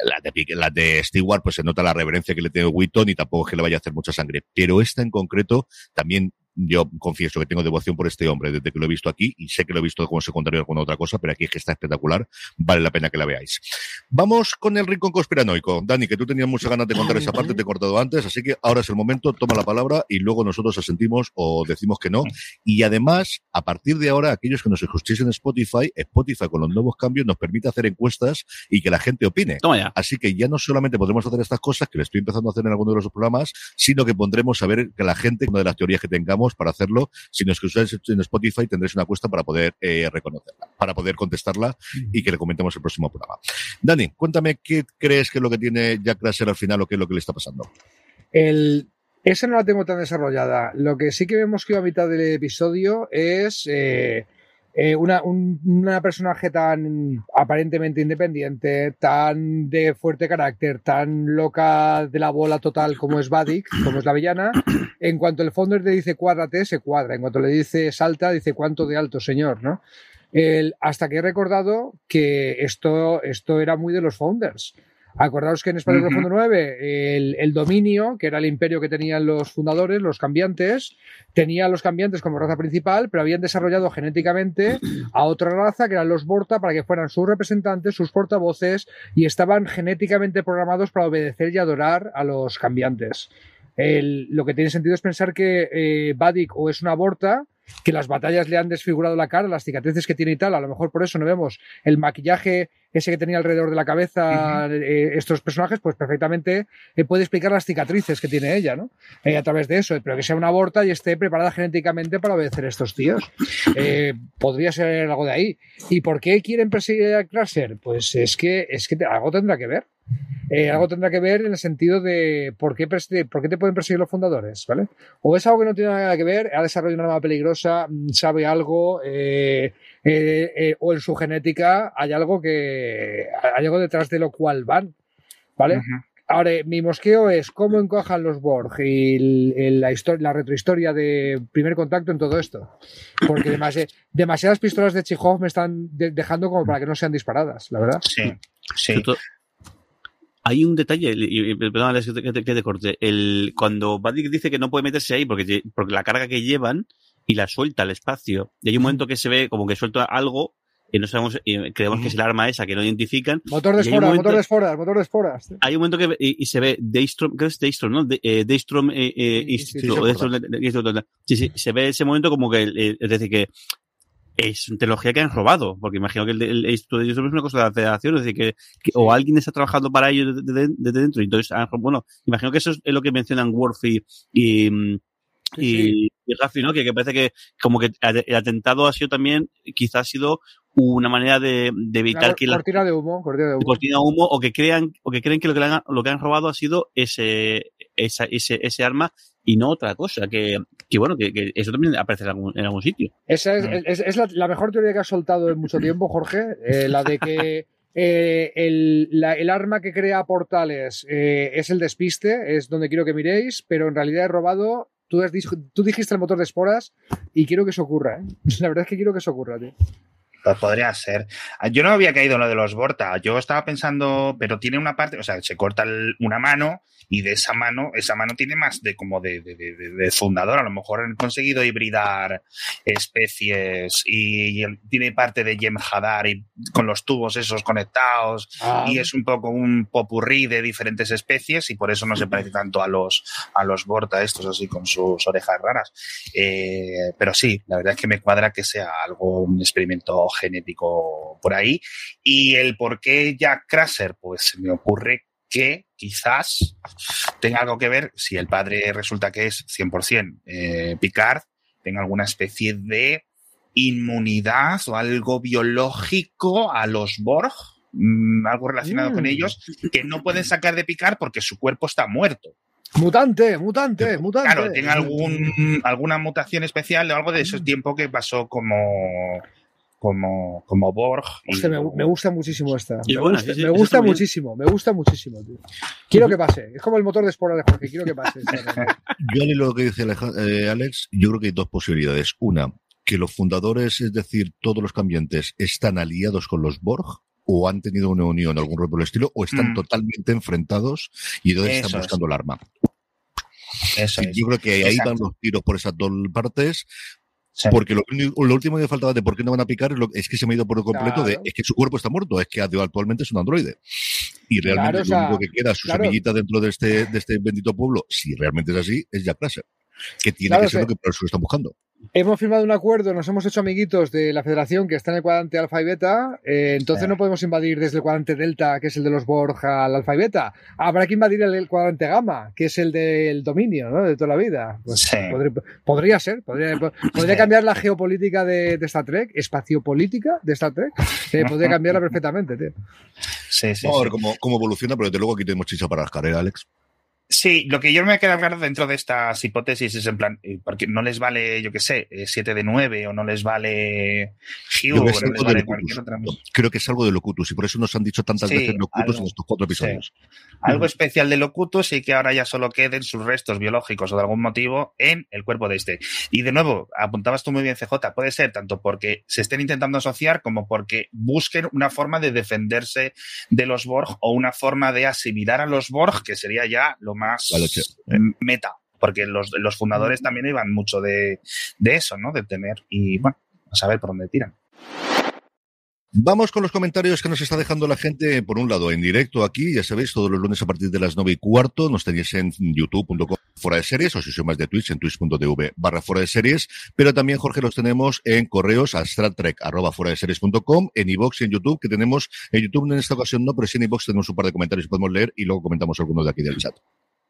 La de, la de Stewart, pues se nota la reverencia que le tiene Wheaton y tampoco es que le vaya a hacer mucha sangre. Pero esta en concreto también yo confieso que tengo devoción por este hombre desde que lo he visto aquí y sé que lo he visto como secundario con otra cosa, pero aquí es que está espectacular. Vale la pena que la veáis. Vamos con el rincón conspiranoico. Dani, que tú tenías muchas ganas de contar esa parte, te he cortado antes, así que ahora es el momento, toma la palabra y luego nosotros asentimos o decimos que no. Y además, a partir de ahora, aquellos que nos escuchéis en Spotify, Spotify con los nuevos cambios nos permite hacer encuestas y que la gente opine. Toma ya. Así que ya no solamente podremos hacer estas cosas, que le estoy empezando a hacer en alguno de los programas, sino que pondremos a ver que la gente, una de las teorías que tengamos para hacerlo, si nos escucháis en Spotify tendréis una cuesta para poder eh, reconocerla, para poder contestarla y que le comentemos el próximo programa. Dani, cuéntame qué crees que es lo que tiene Jack Crusher al final o qué es lo que le está pasando. El, esa no la tengo tan desarrollada. Lo que sí que vemos que a mitad del episodio es eh, eh, una, un una personaje tan aparentemente independiente, tan de fuerte carácter, tan loca de la bola total como es Vadik, como es la villana, en cuanto el Founder le dice cuádrate, se cuadra. En cuanto le dice salta, dice cuánto de alto, señor, ¿no? El, hasta que he recordado que esto, esto era muy de los Founders. Acordaos que en Espacio Ujú. Profundo 9 el, el dominio, que era el imperio que tenían los fundadores, los cambiantes, tenía a los cambiantes como raza principal, pero habían desarrollado genéticamente a otra raza que eran los Borta para que fueran sus representantes, sus portavoces y estaban genéticamente programados para obedecer y adorar a los cambiantes. El- lo que tiene sentido es pensar que eh, o es una Borta, que las batallas le han desfigurado la cara, las cicatrices que tiene y tal, a lo mejor por eso no vemos el maquillaje ese que tenía alrededor de la cabeza eh, estos personajes, pues perfectamente eh, puede explicar las cicatrices que tiene ella, ¿no? Eh, a través de eso, pero que sea una aborta y esté preparada genéticamente para obedecer a estos tíos. Eh, podría ser algo de ahí. ¿Y por qué quieren perseguir a Crusher? Pues es que, es que algo tendrá que ver. Eh, algo tendrá que ver en el sentido de por qué, por qué te pueden perseguir los fundadores, ¿vale? O es algo que no tiene nada que ver, ha desarrollado una arma peligrosa, mm, sabe algo, eh, eh, eh, o en su genética hay algo que hay algo detrás de lo cual van, ¿vale? Ujú. Ahora, mi mosqueo es cómo encajan los Borg y el- el- la, la retrohistoria de primer contacto en todo esto. Porque demasi- demasiadas pistolas de Chekhov me están de- dejando como para que no sean disparadas, la verdad. Sí, sí. Hay un detalle, y, y- perdón, Alex, que te, que corte. El, cuando Vadik dice que no puede meterse ahí porque, porque la carga que llevan y la suelta al espacio, y hay un momento que se ve como que suelta algo y no sabemos, y creemos que es el arma esa que no identifican. Motor de esporas, momento- motor de esporas, motor de esporas. Hay un momento que y, y se ve Daystrom, creo que es Daystrom, ¿no? De, eh, Daystrom eh, eh, Institute, sí, sí, o Daystrom- Institute- sí, sí, se ve ese momento como que, eh, es decir, que es tecnología que han robado, porque imagino que el, el, Instituto de Daystrom es una cosa de la federación, es decir, que, que- o alguien está trabajando para ellos desde, desde dentro, y entonces, han- bueno, imagino que eso es lo que mencionan Worf y, y, mm, y, y Raffi, ¿no? Que, que parece que como que el atentado ha sido también, quizás ha sido una manera de, de evitar Una que la, cortina de humo, cortina de de humo. cortina de humo o que crean o que creen que lo que, han, lo que han robado ha sido ese esa, ese, ese arma y no otra cosa que, que bueno que, que eso también aparece en algún, en algún sitio Esa es, Mm. es- es la, la mejor teoría que has soltado en mucho tiempo, Jorge. eh, la de que eh, el, la- el arma que crea portales eh, es el despiste, es donde quiero que miréis, pero en realidad he robado. Tú, has tú dijiste el motor de esporas y quiero que eso ocurra. ¿eh? La verdad es que quiero que eso ocurra, tío. Pues podría ser. Ah, Yo no había caído en lo de los Borta. Yo estaba pensando, pero tiene una parte, o sea, se corta el- una mano y de esa mano, esa mano tiene más de como de, de, de- de- fundador. A lo mejor han conseguido hibridar especies y, y el- tiene parte de Yemhadar y con los tubos esos conectados Ah, y es un poco un popurrí de diferentes especies y por eso no se parece tanto a los a los Borta estos así con sus orejas raras. Eh, pero sí, la verdad es que me cuadra que sea algo, un experimento genético por ahí. Y el por qué Jack Crusher, pues se me ocurre que quizás tenga algo que ver, si el padre resulta que es 100% eh, Picard, tenga alguna especie de inmunidad o algo biológico a los Borg, mm, algo relacionado con Mm. ellos, que no pueden sacar de picar porque su cuerpo está muerto. Mutante, mutante, mutante. Claro, tiene algún, alguna mutación especial o algo de ese tiempo que pasó como, como, como Borg. y Hostia, me, gusta muchísimo esta. Y me buena, gusta, sí, sí, me gusta muchísimo, me gusta muchísimo, tío. Quiero que pase. Es como el motor de espora de Jorge, quiero que pase. Yo lo que dice eh, Alex, yo creo que hay dos posibilidades. Una, que los fundadores, es decir, todos los cambiantes, están aliados con los Borg o han tenido una unión, algún rol por el estilo, o están Mm. totalmente enfrentados y entonces Eso están es. buscando el arma. Eso es. Yo creo que ahí Exacto. van los tiros por esas dos partes, Sí. porque lo, lo último que faltaba de por qué no van a picar es, que se me ha ido por completo de es que su cuerpo está muerto, es que actualmente es un androide. Y realmente Claro, o sea, lo único que queda, su claro. semillita dentro de este, de este bendito pueblo, si realmente es así, es Jack Russell. Que tiene que ser o lo que por eso están buscando. Hemos firmado un acuerdo, nos hemos hecho amiguitos de la federación que está en el cuadrante alfa y beta, eh, entonces Sí. no podemos invadir desde el cuadrante delta, que es el de los Borg, al alfa y beta. Habrá que invadir el, el cuadrante gamma, que es el del dominio, ¿no? De toda la vida. Pues Sí. podría, podría ser, podría, po- podría Sí. cambiar la geopolítica de, de Star Trek, espaciopolítica de Star Trek, eh, podría cambiarla perfectamente, tío. Sí, sí, Vamos a sí. ver cómo, cómo evoluciona, pero desde luego aquí tenemos chicha para rascar, ¿eh, Alex? Sí, lo que yo me queda claro dentro de estas hipótesis es en plan, eh, porque no les vale, yo qué sé, 7 de 9 o no les vale Hugh o no les vale Locutus. cualquier otra. Creo que es algo de Locutus y por eso nos han dicho tantas Sí, veces Locutus algo. en estos cuatro episodios. Algo especial de Locutus y que ahora ya solo queden sus restos biológicos o de algún motivo en el cuerpo de este. Y de nuevo, apuntabas tú muy bien, CJ, puede ser tanto porque se estén intentando asociar como porque busquen una forma de defenderse de los Borg o una forma de asimilar a los Borg, que sería ya lo más meta. Porque los, los fundadores también iban mucho de, de eso, ¿no? De tener. Y bueno, a saber por dónde tiran. Vamos con los comentarios que nos está dejando la gente, por un lado, en directo aquí, ya sabéis, todos los lunes a partir de las nueve y cuarto, nos tenéis en youtube.com fuera de series, o si sois más de Twitch, en twitch.tv barra fuera de series, pero también, Jorge, los tenemos en correos a strattrek arroba fuera de series.com, en iVox y en YouTube, que tenemos, en YouTube en esta ocasión no, pero sí en iVox tenemos un par de comentarios que podemos leer y luego comentamos algunos de aquí del chat.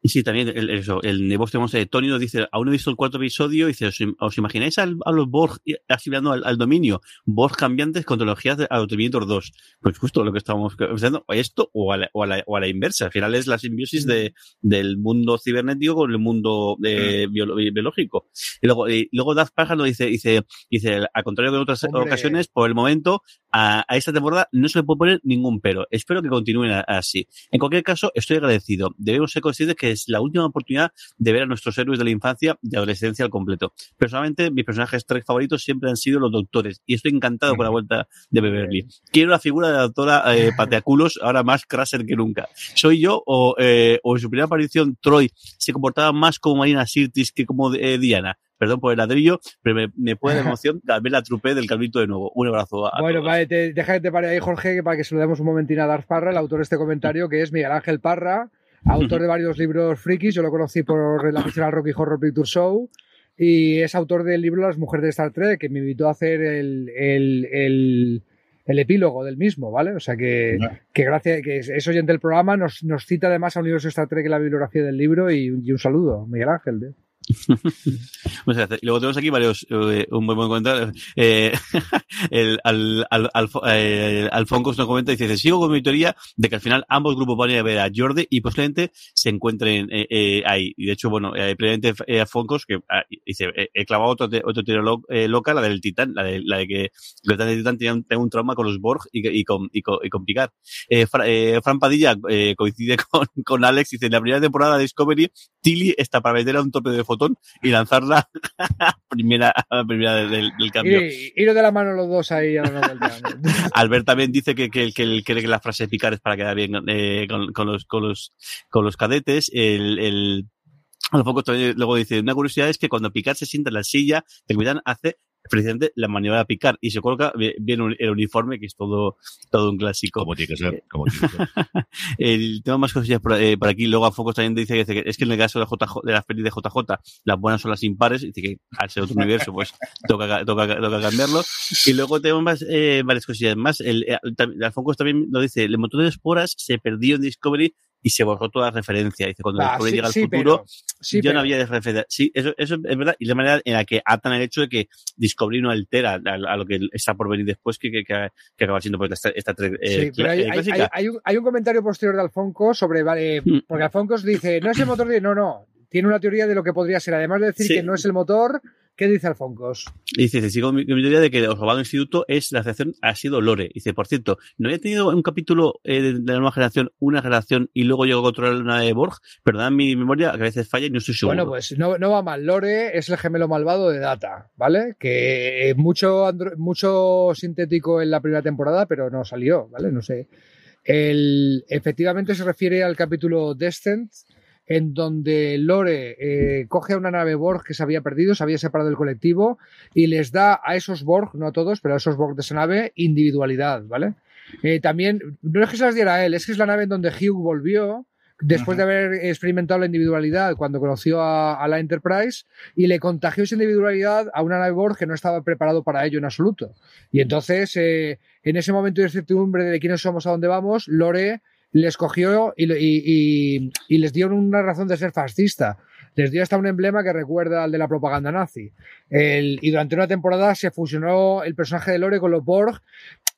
Sí, también el, eso, el de tenemos eh, Tony nos dice, aún no he visto el cuarto episodio, dice, ¿os, im- os imagináis al- a los Borg asimilando al, al dominio? Borg cambiantes con tecnologías de Autominator 2. Pues justo lo que estábamos pensando, o esto o a, la, o, a la, o a la inversa. Al final es la simbiosis de, del mundo cibernético con el mundo eh, biológico. Y luego, y luego Daz Paja nos dice, dice, dice, al contrario que en otras Hombre. ocasiones, por el momento, a, a esta temporada no se le puede poner ningún pero. Espero que continúen a- así. En cualquier caso, estoy agradecido. Debemos ser conscientes que es la última oportunidad de ver a nuestros héroes de la infancia y adolescencia al completo. Personalmente, mis personajes Trek favoritos siempre han sido los doctores y estoy encantado con la vuelta de Beverly. Quiero la figura de la doctora eh, Pateaculos ahora más crasser que nunca. ¿Soy yo o, eh, o en su primera aparición Troy se comportaba más como Marina Sirtis que como eh, Diana? Perdón por el ladrillo, pero me, me puede dar emoción ver la trupe del Calvito de nuevo. Un abrazo a Bueno, todos. vale, te, deja que te pare ahí, Jorge, que para que se lo demos un momentín a Darth Parra, el autor de este comentario, que es Miguel Ángel Parra, autor de varios libros frikis. Yo lo conocí por la afición al Rocky Horror Picture Show. Y es autor del libro Las mujeres de Star Trek, que me invitó a hacer el, el, el, el epílogo del mismo, ¿vale? O sea que, que gracias, que es, oyente del programa, nos, nos cita además a Universo Star Trek en la bibliografía del libro y, y un saludo, Miguel Ángel. tío. Muchas gracias. Y luego tenemos aquí varios, eh, un buen buen comentario. Eh, el, al, al, al, eh, Alfoncos nos comenta y dice, sigo con mi teoría de que al final ambos grupos van a ver a Jordi y posiblemente se encuentren eh, eh, ahí. Y de hecho, bueno, eh, previamente Alfoncos, que ah, dice, he clavado otro, otro teoría lo- loca, la del Titán, la de, la de que Titán de Titán tenía un, tenía un trauma con los Borg y, y, con, y, con, y con Picard. Fra- Fran Padilla coincide con, con Alex, dice, en la primera temporada de Discovery, Tilly está para meter a un tope de fotón y lanzarla primera, primera del, del cambio. Y, y lo de la mano los dos ahí a la vuelta. Albert también dice que, que, que, cree que la frase de picar es para quedar bien eh, con, con, los, con, los, con los cadetes. El, el, a lo poco también luego dice, una curiosidad es que cuando Picard se sienta en la silla, el capitán hace precisamente la maniobra de picar y se coloca bien el uniforme, que es todo, todo un clásico. Como tiene que ser. Como tiene que ser. El tema más cosillas por, eh, por aquí. Luego a Focus también dice dice que es que en el caso de, JJ, de las pelis de JJ, las buenas son las impares. Dice que al ser otro universo, pues toca, toca, toca cambiarlo. Y luego tenemos más, eh, varias cosillas más. El, eh, tam- Alfoncos también lo dice, el montón de esporas se perdió en Discovery y se borró toda referencia. Dice, cuando Ah, sí, llega al sí, futuro, pero- sí, ya pero- no había referencia. Sí, eso, eso es verdad. Y la manera en la que atan el hecho de que Discovery no altera a, a lo que está por venir después, que, que, que, acaba siendo pues, esta, esta eh, Sí, pero hay, un, hay un comentario posterior de Alfonso sobre, vale, Mm. porque Alfonso dice, no es el motor de... No, no, tiene una teoría de lo que podría ser. Además de decir que no es el motor, ¿qué dice Alfonso? Y dice, dice, sigo mi, mi teoría de que los robados instituto es la relación ha sido Lore. Dice, por cierto, ¿no había tenido un capítulo eh, de, la nueva generación una relación y luego llegó a controlar una de Borg? Perdón mi memoria, que a veces falla y no estoy seguro. Bueno, pues no, no va mal. Lore es el gemelo malvado de Data, ¿vale? Que mucho, andro- mucho sintético en la primera temporada, pero no salió, ¿vale? No sé. El, efectivamente se refiere al capítulo Descent, en donde Lore eh, coge a una nave Borg que se había perdido, se había separado del colectivo, y les da a esos Borg, no a todos, pero a esos Borg de esa nave, individualidad, ¿vale? Eh, también, no es que se las diera a él, es que es la nave en donde Hugh volvió, después Ajá. de haber experimentado la individualidad cuando conoció a, a la Enterprise y le contagió esa individualidad a una nave Borg que no estaba preparado para ello en absoluto. Y entonces, eh, en ese momento de incertidumbre de quiénes somos, a dónde vamos, Lore les cogió y, le- y- y- y les dio una razón de ser fascista. Les dio hasta un emblema que recuerda al de la propaganda nazi. Y durante una temporada se fusionó el personaje de Lore con los Borg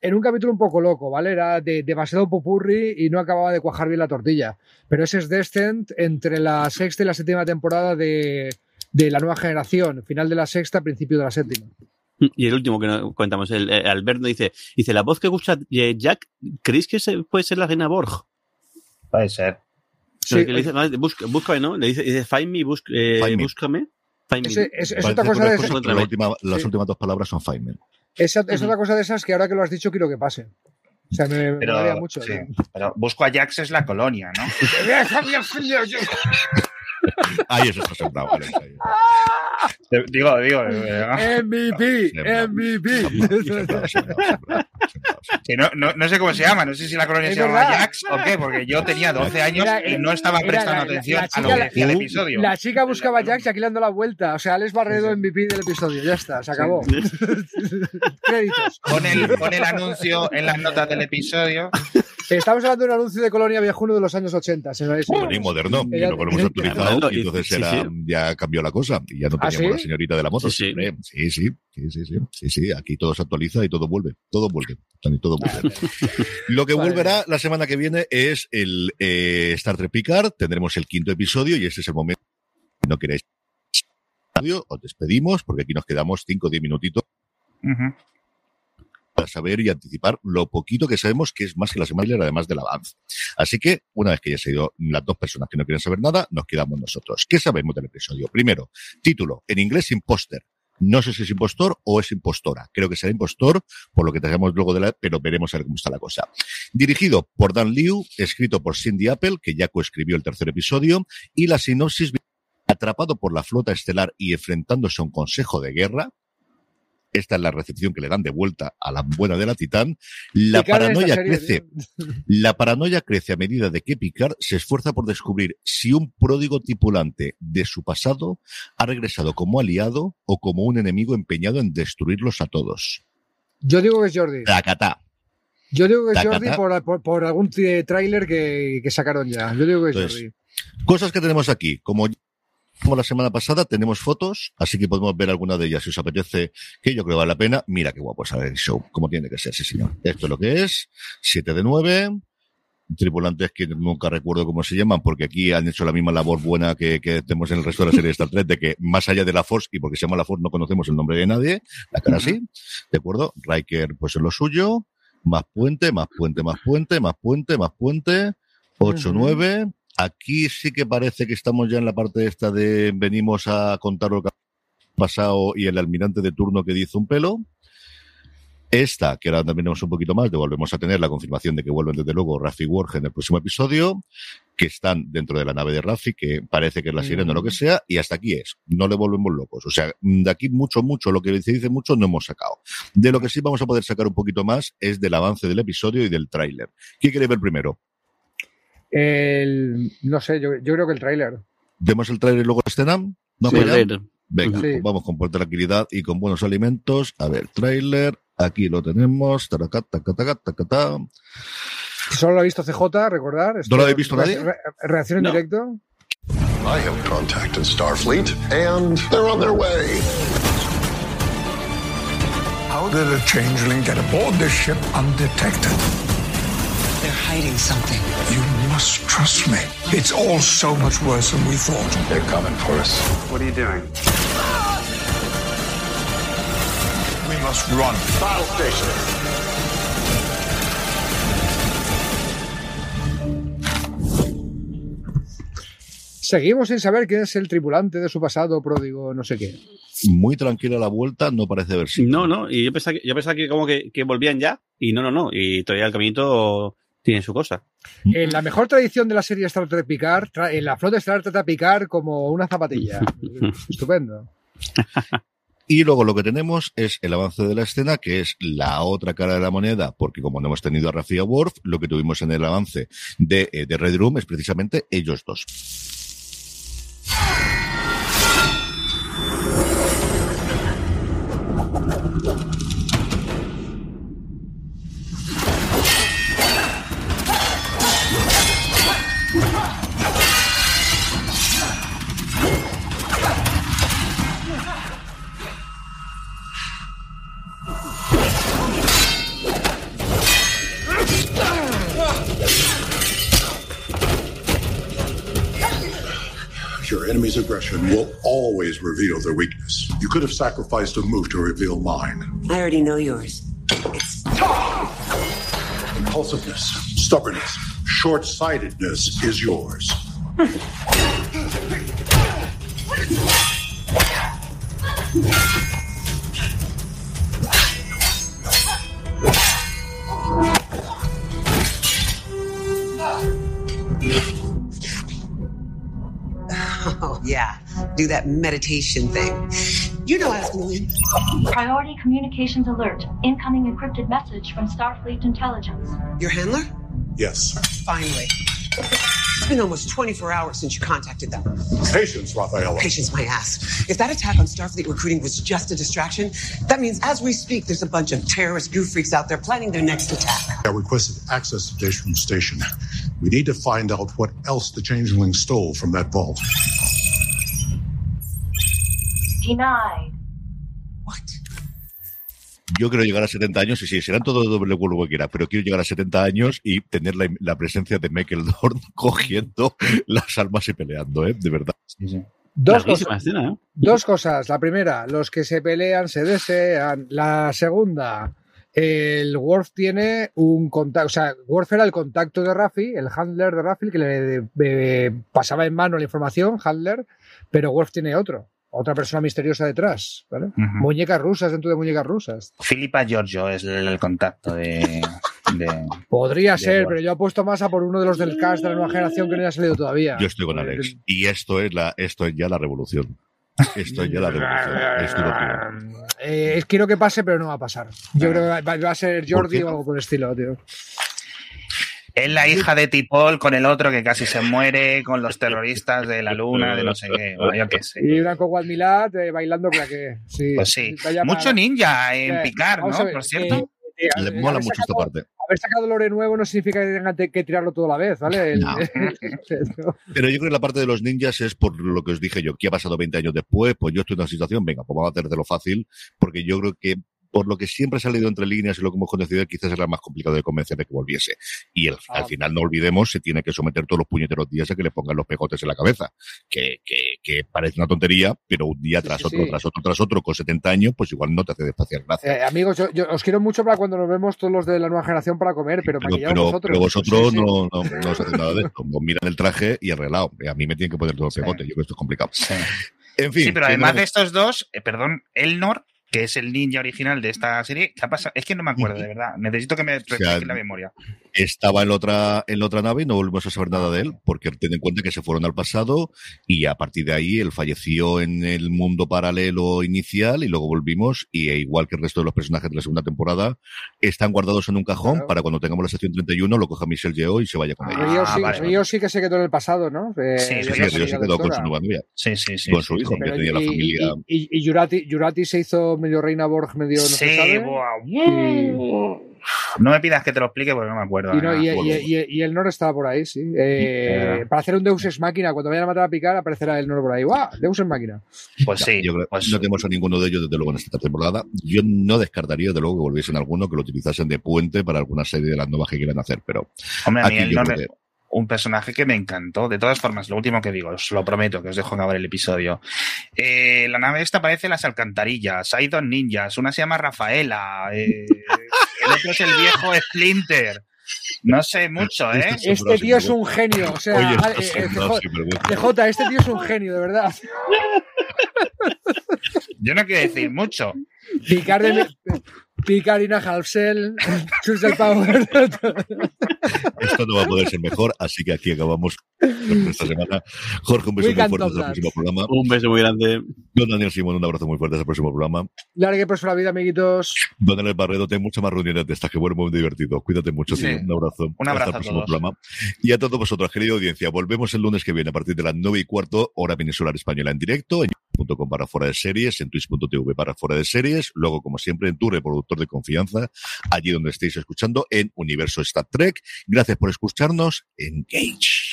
en un capítulo un poco loco, ¿vale? Era de- demasiado popurri y no acababa de cuajar bien la tortilla. Pero ese es Descent entre la sexta y la séptima temporada de, de la nueva generación, final de la sexta, principio de la séptima. Y el último que nos comentamos, el, eh, Alberto dice, dice, la voz que escucha eh, Jack, ¿creéis que se- puede ser la reina Borg? Puede ser. Sí, Que le dice, no, busca- búscame, ¿no? Le dice, dice find me, bus- eh, Find me. búscame. Find me. es, es otra cosa una de esas, la última- las Sí. últimas dos palabras son Feynman. esa- es Ujú. otra cosa de esas que ahora que lo has dicho quiero que pase. O sea, me, me Pero, molaría mucho. sí, pero busco a Jax es la colonia, ¿no? Ahí eso está sembrado. vale, ahí. Digo, digo, eh, MVP, Sembrado. MVP. Sembrado. que no, no, no sé cómo se llama, no sé si la colonia se llama. Jax o qué, porque yo tenía 12 años Era- y no estaba prestando la- atención la a lo que decía el episodio. La chica buscaba a Jax y aquí le dando la vuelta. O sea, Alex Barredo MVP del episodio. Ya está, se acabó. Créditos. Pon el, pon el anuncio en las notas del episodio. Estamos hablando de un anuncio de Colonia Viejuno de los años 80. ¿se sabéis? Bueno, y moderno, que lo ponemos ella- actualizado y entonces sí, era, sí. ya cambió la cosa y ya no ¿Ah, teníamos sí? la señorita de la moto. Sí, sí. Sí, sí, sí, sí, sí, sí, sí, aquí todo se actualiza y todo vuelve, todo vuelve, todo vuelve. Lo que Vale. volverá la semana que viene es el eh, Star Trek Picard, tendremos el quinto episodio y este es el momento, si no queréis, os despedimos porque aquí nos quedamos 5 o 10 minutitos Ujú. Saber y anticipar lo poquito que sabemos, que es más que la semana además del avance. Así que, una vez que ya se han ido las dos personas que no quieren saber nada, nos quedamos nosotros. ¿Qué sabemos del episodio? Primero, título, en inglés imposter. No sé si es impostor o es impostora. Creo que será impostor, por lo que tengamos luego de la, pero veremos a ver cómo está la cosa. Dirigido por Dan Liu, escrito por Cindy Apple, que ya coescribió el tercer episodio, y la sinopsis atrapado por la flota estelar y enfrentándose a un consejo de guerra, esta es la recepción que le dan de vuelta a la buena de la Titán. La paranoia serie, crece. tío. La paranoia crece a medida de que Picard se esfuerza por descubrir si un pródigo tripulante de su pasado ha regresado como aliado o como un enemigo empeñado en destruirlos a todos. Yo digo que es Jordi. Tacatá. Yo digo que es. Jordi por, por, por algún tráiler que, que sacaron ya. Yo digo que es Entonces, Jordi. Cosas que tenemos aquí. Como como la semana pasada, tenemos fotos, así que podemos ver alguna de ellas si os apetece, que yo creo que vale la pena. Mira qué guapo sale el show, como tiene que ser, sí señor. Esto es lo que es, 7 de 9, tripulantes que nunca recuerdo cómo se llaman, porque aquí han hecho la misma labor buena que, que tenemos en el resto de la serie de Star Trek, de que más allá de la Force, y porque se llama la Force no conocemos el nombre de nadie, la cara sí, ¿de acuerdo? Riker, pues en lo suyo, más puente, más puente, más puente, más puente, más puente, 8, Ujú. 9. Aquí sí que parece que estamos ya en la parte esta de venimos a contar lo que ha pasado y el almirante de turno que dice un pelo. Esta, que ahora también tenemos un poquito más, de volvemos a tener la confirmación de que vuelven desde luego Rafi Warg en el próximo episodio, que están dentro de la nave de Rafi, que parece que es la sirena o lo que sea, y hasta aquí es. No le volvemos locos. O sea, de aquí mucho, mucho, lo que se dice mucho, no hemos sacado. De lo que sí vamos a poder sacar un poquito más es del avance del episodio y del tráiler. ¿Quién quiere ver primero? El, no sé, yo, yo creo que el tráiler. ¿Vemos el tráiler y luego la escena? ¿No Sí, Venga, Sí. pues vamos con tranquilidad y con buenos alimentos. A ver, tráiler, aquí lo tenemos. Taracá, taca, taca, taca, ta. Solo lo ha visto CJ, recordar. ¿No lo habéis visto re- nadie? re- reacción en No. directo. I have contacted Starfleet, and they're on their way. How did a changeling get aboard this ship undetected? They're hiding something. You must trust me. It's all so much worse than we thought. They're coming for us. What are you doing? We must run. Battle station. Seguimos sin saber quién es el tripulante de su pasado pródigo, no sé qué. Muy tranquila la vuelta, no parece haber sido. No, no, y yo pensaba que, yo pensaba que como que, que volvían ya, y no, no, no, y todavía el caminito tiene su cosa. En la mejor tradición de la serie Star Trek Picard, tra- en la flota Star trata a Picard como una zapatilla. Estupendo. Y luego lo que tenemos es el avance de la escena, que es la otra cara de la moneda, porque como no hemos tenido a Rafia Worf, lo que tuvimos en el avance de, eh, de Red Room es precisamente ellos dos. Their weakness. You could have sacrificed a move to reveal mine. I already know yours. It's... Impulsiveness, stubbornness, short sightedness is yours. Oh, yeah. Do that meditation thing. You know I was going. Priority communications alert. Incoming encrypted message from Starfleet intelligence. Your handler? Yes. Finally. It's been almost 24 hours since you contacted them. Patience, Raphaela. Patience my ass. If that attack on Starfleet recruiting was just a distraction, that means as we speak, there's a bunch of terrorist goo freaks out there planning their next attack. I requested access to Daystrom Station. We need to find out what else the Changeling stole from that vault. Denied. What? Yo quiero llegar a 70 años, y sí, serán todo doble vuelo que quiera, pero quiero llegar a 70 años y tener la, la presencia de Michael Dorn cogiendo las almas y peleando, ¿eh? De verdad. Dos Larguísima cosas, escena, ¿eh? dos cosas. La primera, los que se pelean se desean. La segunda, el Worf tiene un contacto, o sea, Worf era el contacto de Raffi, el handler de Raffi, que le eh, pasaba en mano la información, handler, pero Worf tiene otro, otra persona misteriosa detrás, ¿vale? Muñecas rusas dentro de muñecas rusas. Filipa Giorgio es el, el contacto de, de- Podría De ser, pero yo apuesto más a por uno de los del cast de la nueva generación que no haya salido todavía. Yo estoy con Alex. Y esto es la, esto es ya la revolución. Esto es ya la revolución. Esto. Eh, quiero que pase, pero no va a pasar. Yo creo que va, va a ser Jordi o algo por el estilo, tío. Es la hija de Tipol con el otro que casi se muere, con los terroristas de la luna, de no sé qué. Bueno, yo qué sé. Y una Coguad Milad eh, bailando claqué. Sí. Pues sí. Mucho ninja en Eh, picar, ¿no? ver, Por cierto. eh, eh, Le haber mola mucho esta parte. Haber sacado Lore nuevo no significa que tengan que tirarlo todo a la vez, ¿vale? El- No. Pero yo creo que la parte de los ninjas es por lo que os dije yo. ¿Qué ha pasado 20 años después? Pues yo estoy en una situación, venga, pues vamos a hacértelo fácil, porque yo creo que por lo que siempre ha salido entre líneas y lo que hemos conocido, quizás era más complicado de convencer de que volviese. Y el- Ah. al final, no olvidemos, se tiene que someter todos los puñeteros días a que le pongan los pegotes en la cabeza. Que, que, que parece una tontería, pero un día tras sí, otro, sí. tras otro, tras otro, con 70 años, pues igual no te hace despaciar gracia. Eh, amigos, yo, yo os quiero mucho para cuando nos vemos todos los de la nueva generación para comer, pero, pero, pero- vosotros. pero vosotros Sí, sí. No, no, no os hacéis nada de esto. Os miran el traje y arreglado. A mí me tienen que poner todo el Sí. pegote. Yo creo que esto es complicado. Sí. En fin. Sí, pero además de estos dos, eh, perdón, Elnor, que es el ninja original de esta serie, ¿qué ha pasado? Es que no me acuerdo, de verdad. Necesito que me refresque la memoria. estaba en la otra en la otra nave y no volvimos a saber nada de él porque ten en cuenta que se fueron al pasado y a partir de ahí él falleció en el mundo paralelo inicial y luego volvimos y e igual que el resto de los personajes de la segunda temporada están guardados en un cajón Claro. para cuando tengamos la sección 31 lo coja Michelle Yeoh y se vaya con Ah, sí, vale, Río sí que se quedó en el pasado, ¿no? Eh, Sí, de sí, Sí, Río sí, familia se quedó con su nueva novia, Sí, sí, sí. con su sí, hijo, sí. que Pero tenía la familia. y, y, y Yurati, Yurati se hizo medio reina Borg, medio no se Sí, sabe. buah. Y- No me pidas que te lo explique porque no me acuerdo. Y, no, y, además. y- y- y el Nor estaba por ahí, sí. Eh, para hacer un Deus Ex Máquina, cuando vayan a matar a Picar, aparecerá el Nor por ahí. ¡Guau! Deus Ex Máquina. Pues sí, Yo creo- pues no tenemos a ninguno de ellos desde luego en esta temporada. Yo no descartaría de luego que volviesen alguno que lo utilizasen de puente para alguna serie de las nuevas que quieran hacer, pero Hombre, a mí aquí el yo Nor- creo que- un personaje que me encantó. De todas formas, lo último que digo, os lo prometo, que os dejo acabar el episodio. Eh, la nave esta parece las alcantarillas. Hay dos ninjas. Una se llama Rafaela. eh, el otro es el viejo Splinter. No sé mucho, ¿eh? Este Este tío es un genio. O sea, Oye, eh. CJ, este tío es un genio, de verdad. Yo no quiero decir mucho. Picar de. Picarina Halfsel, Chus del Power. Esto no va a poder ser mejor, así que aquí acabamos esta semana. Jorge, un beso We muy fuerte hasta el próximo programa. Un beso muy grande. Don Daniel Simón, un abrazo muy fuerte hasta el próximo programa. Largue por la vida, amiguitos. Don Daniel Barredo, ten muchas más reuniones de estas que fueron muy divertidos. Cuídate mucho, Sí. Un abrazo. Un abrazo hasta el próximo programa. Y a todos vosotros, querida audiencia, volvemos el lunes que viene a partir de las 9 y cuarto, hora peninsular española en directo, en youtube.com para fuera de series, en twitch.tv para fuera de series, luego, como siempre, en tu reproductor de confianza, allí donde estéis escuchando, en Universo Star Trek. Gracias por escucharnos. Engage.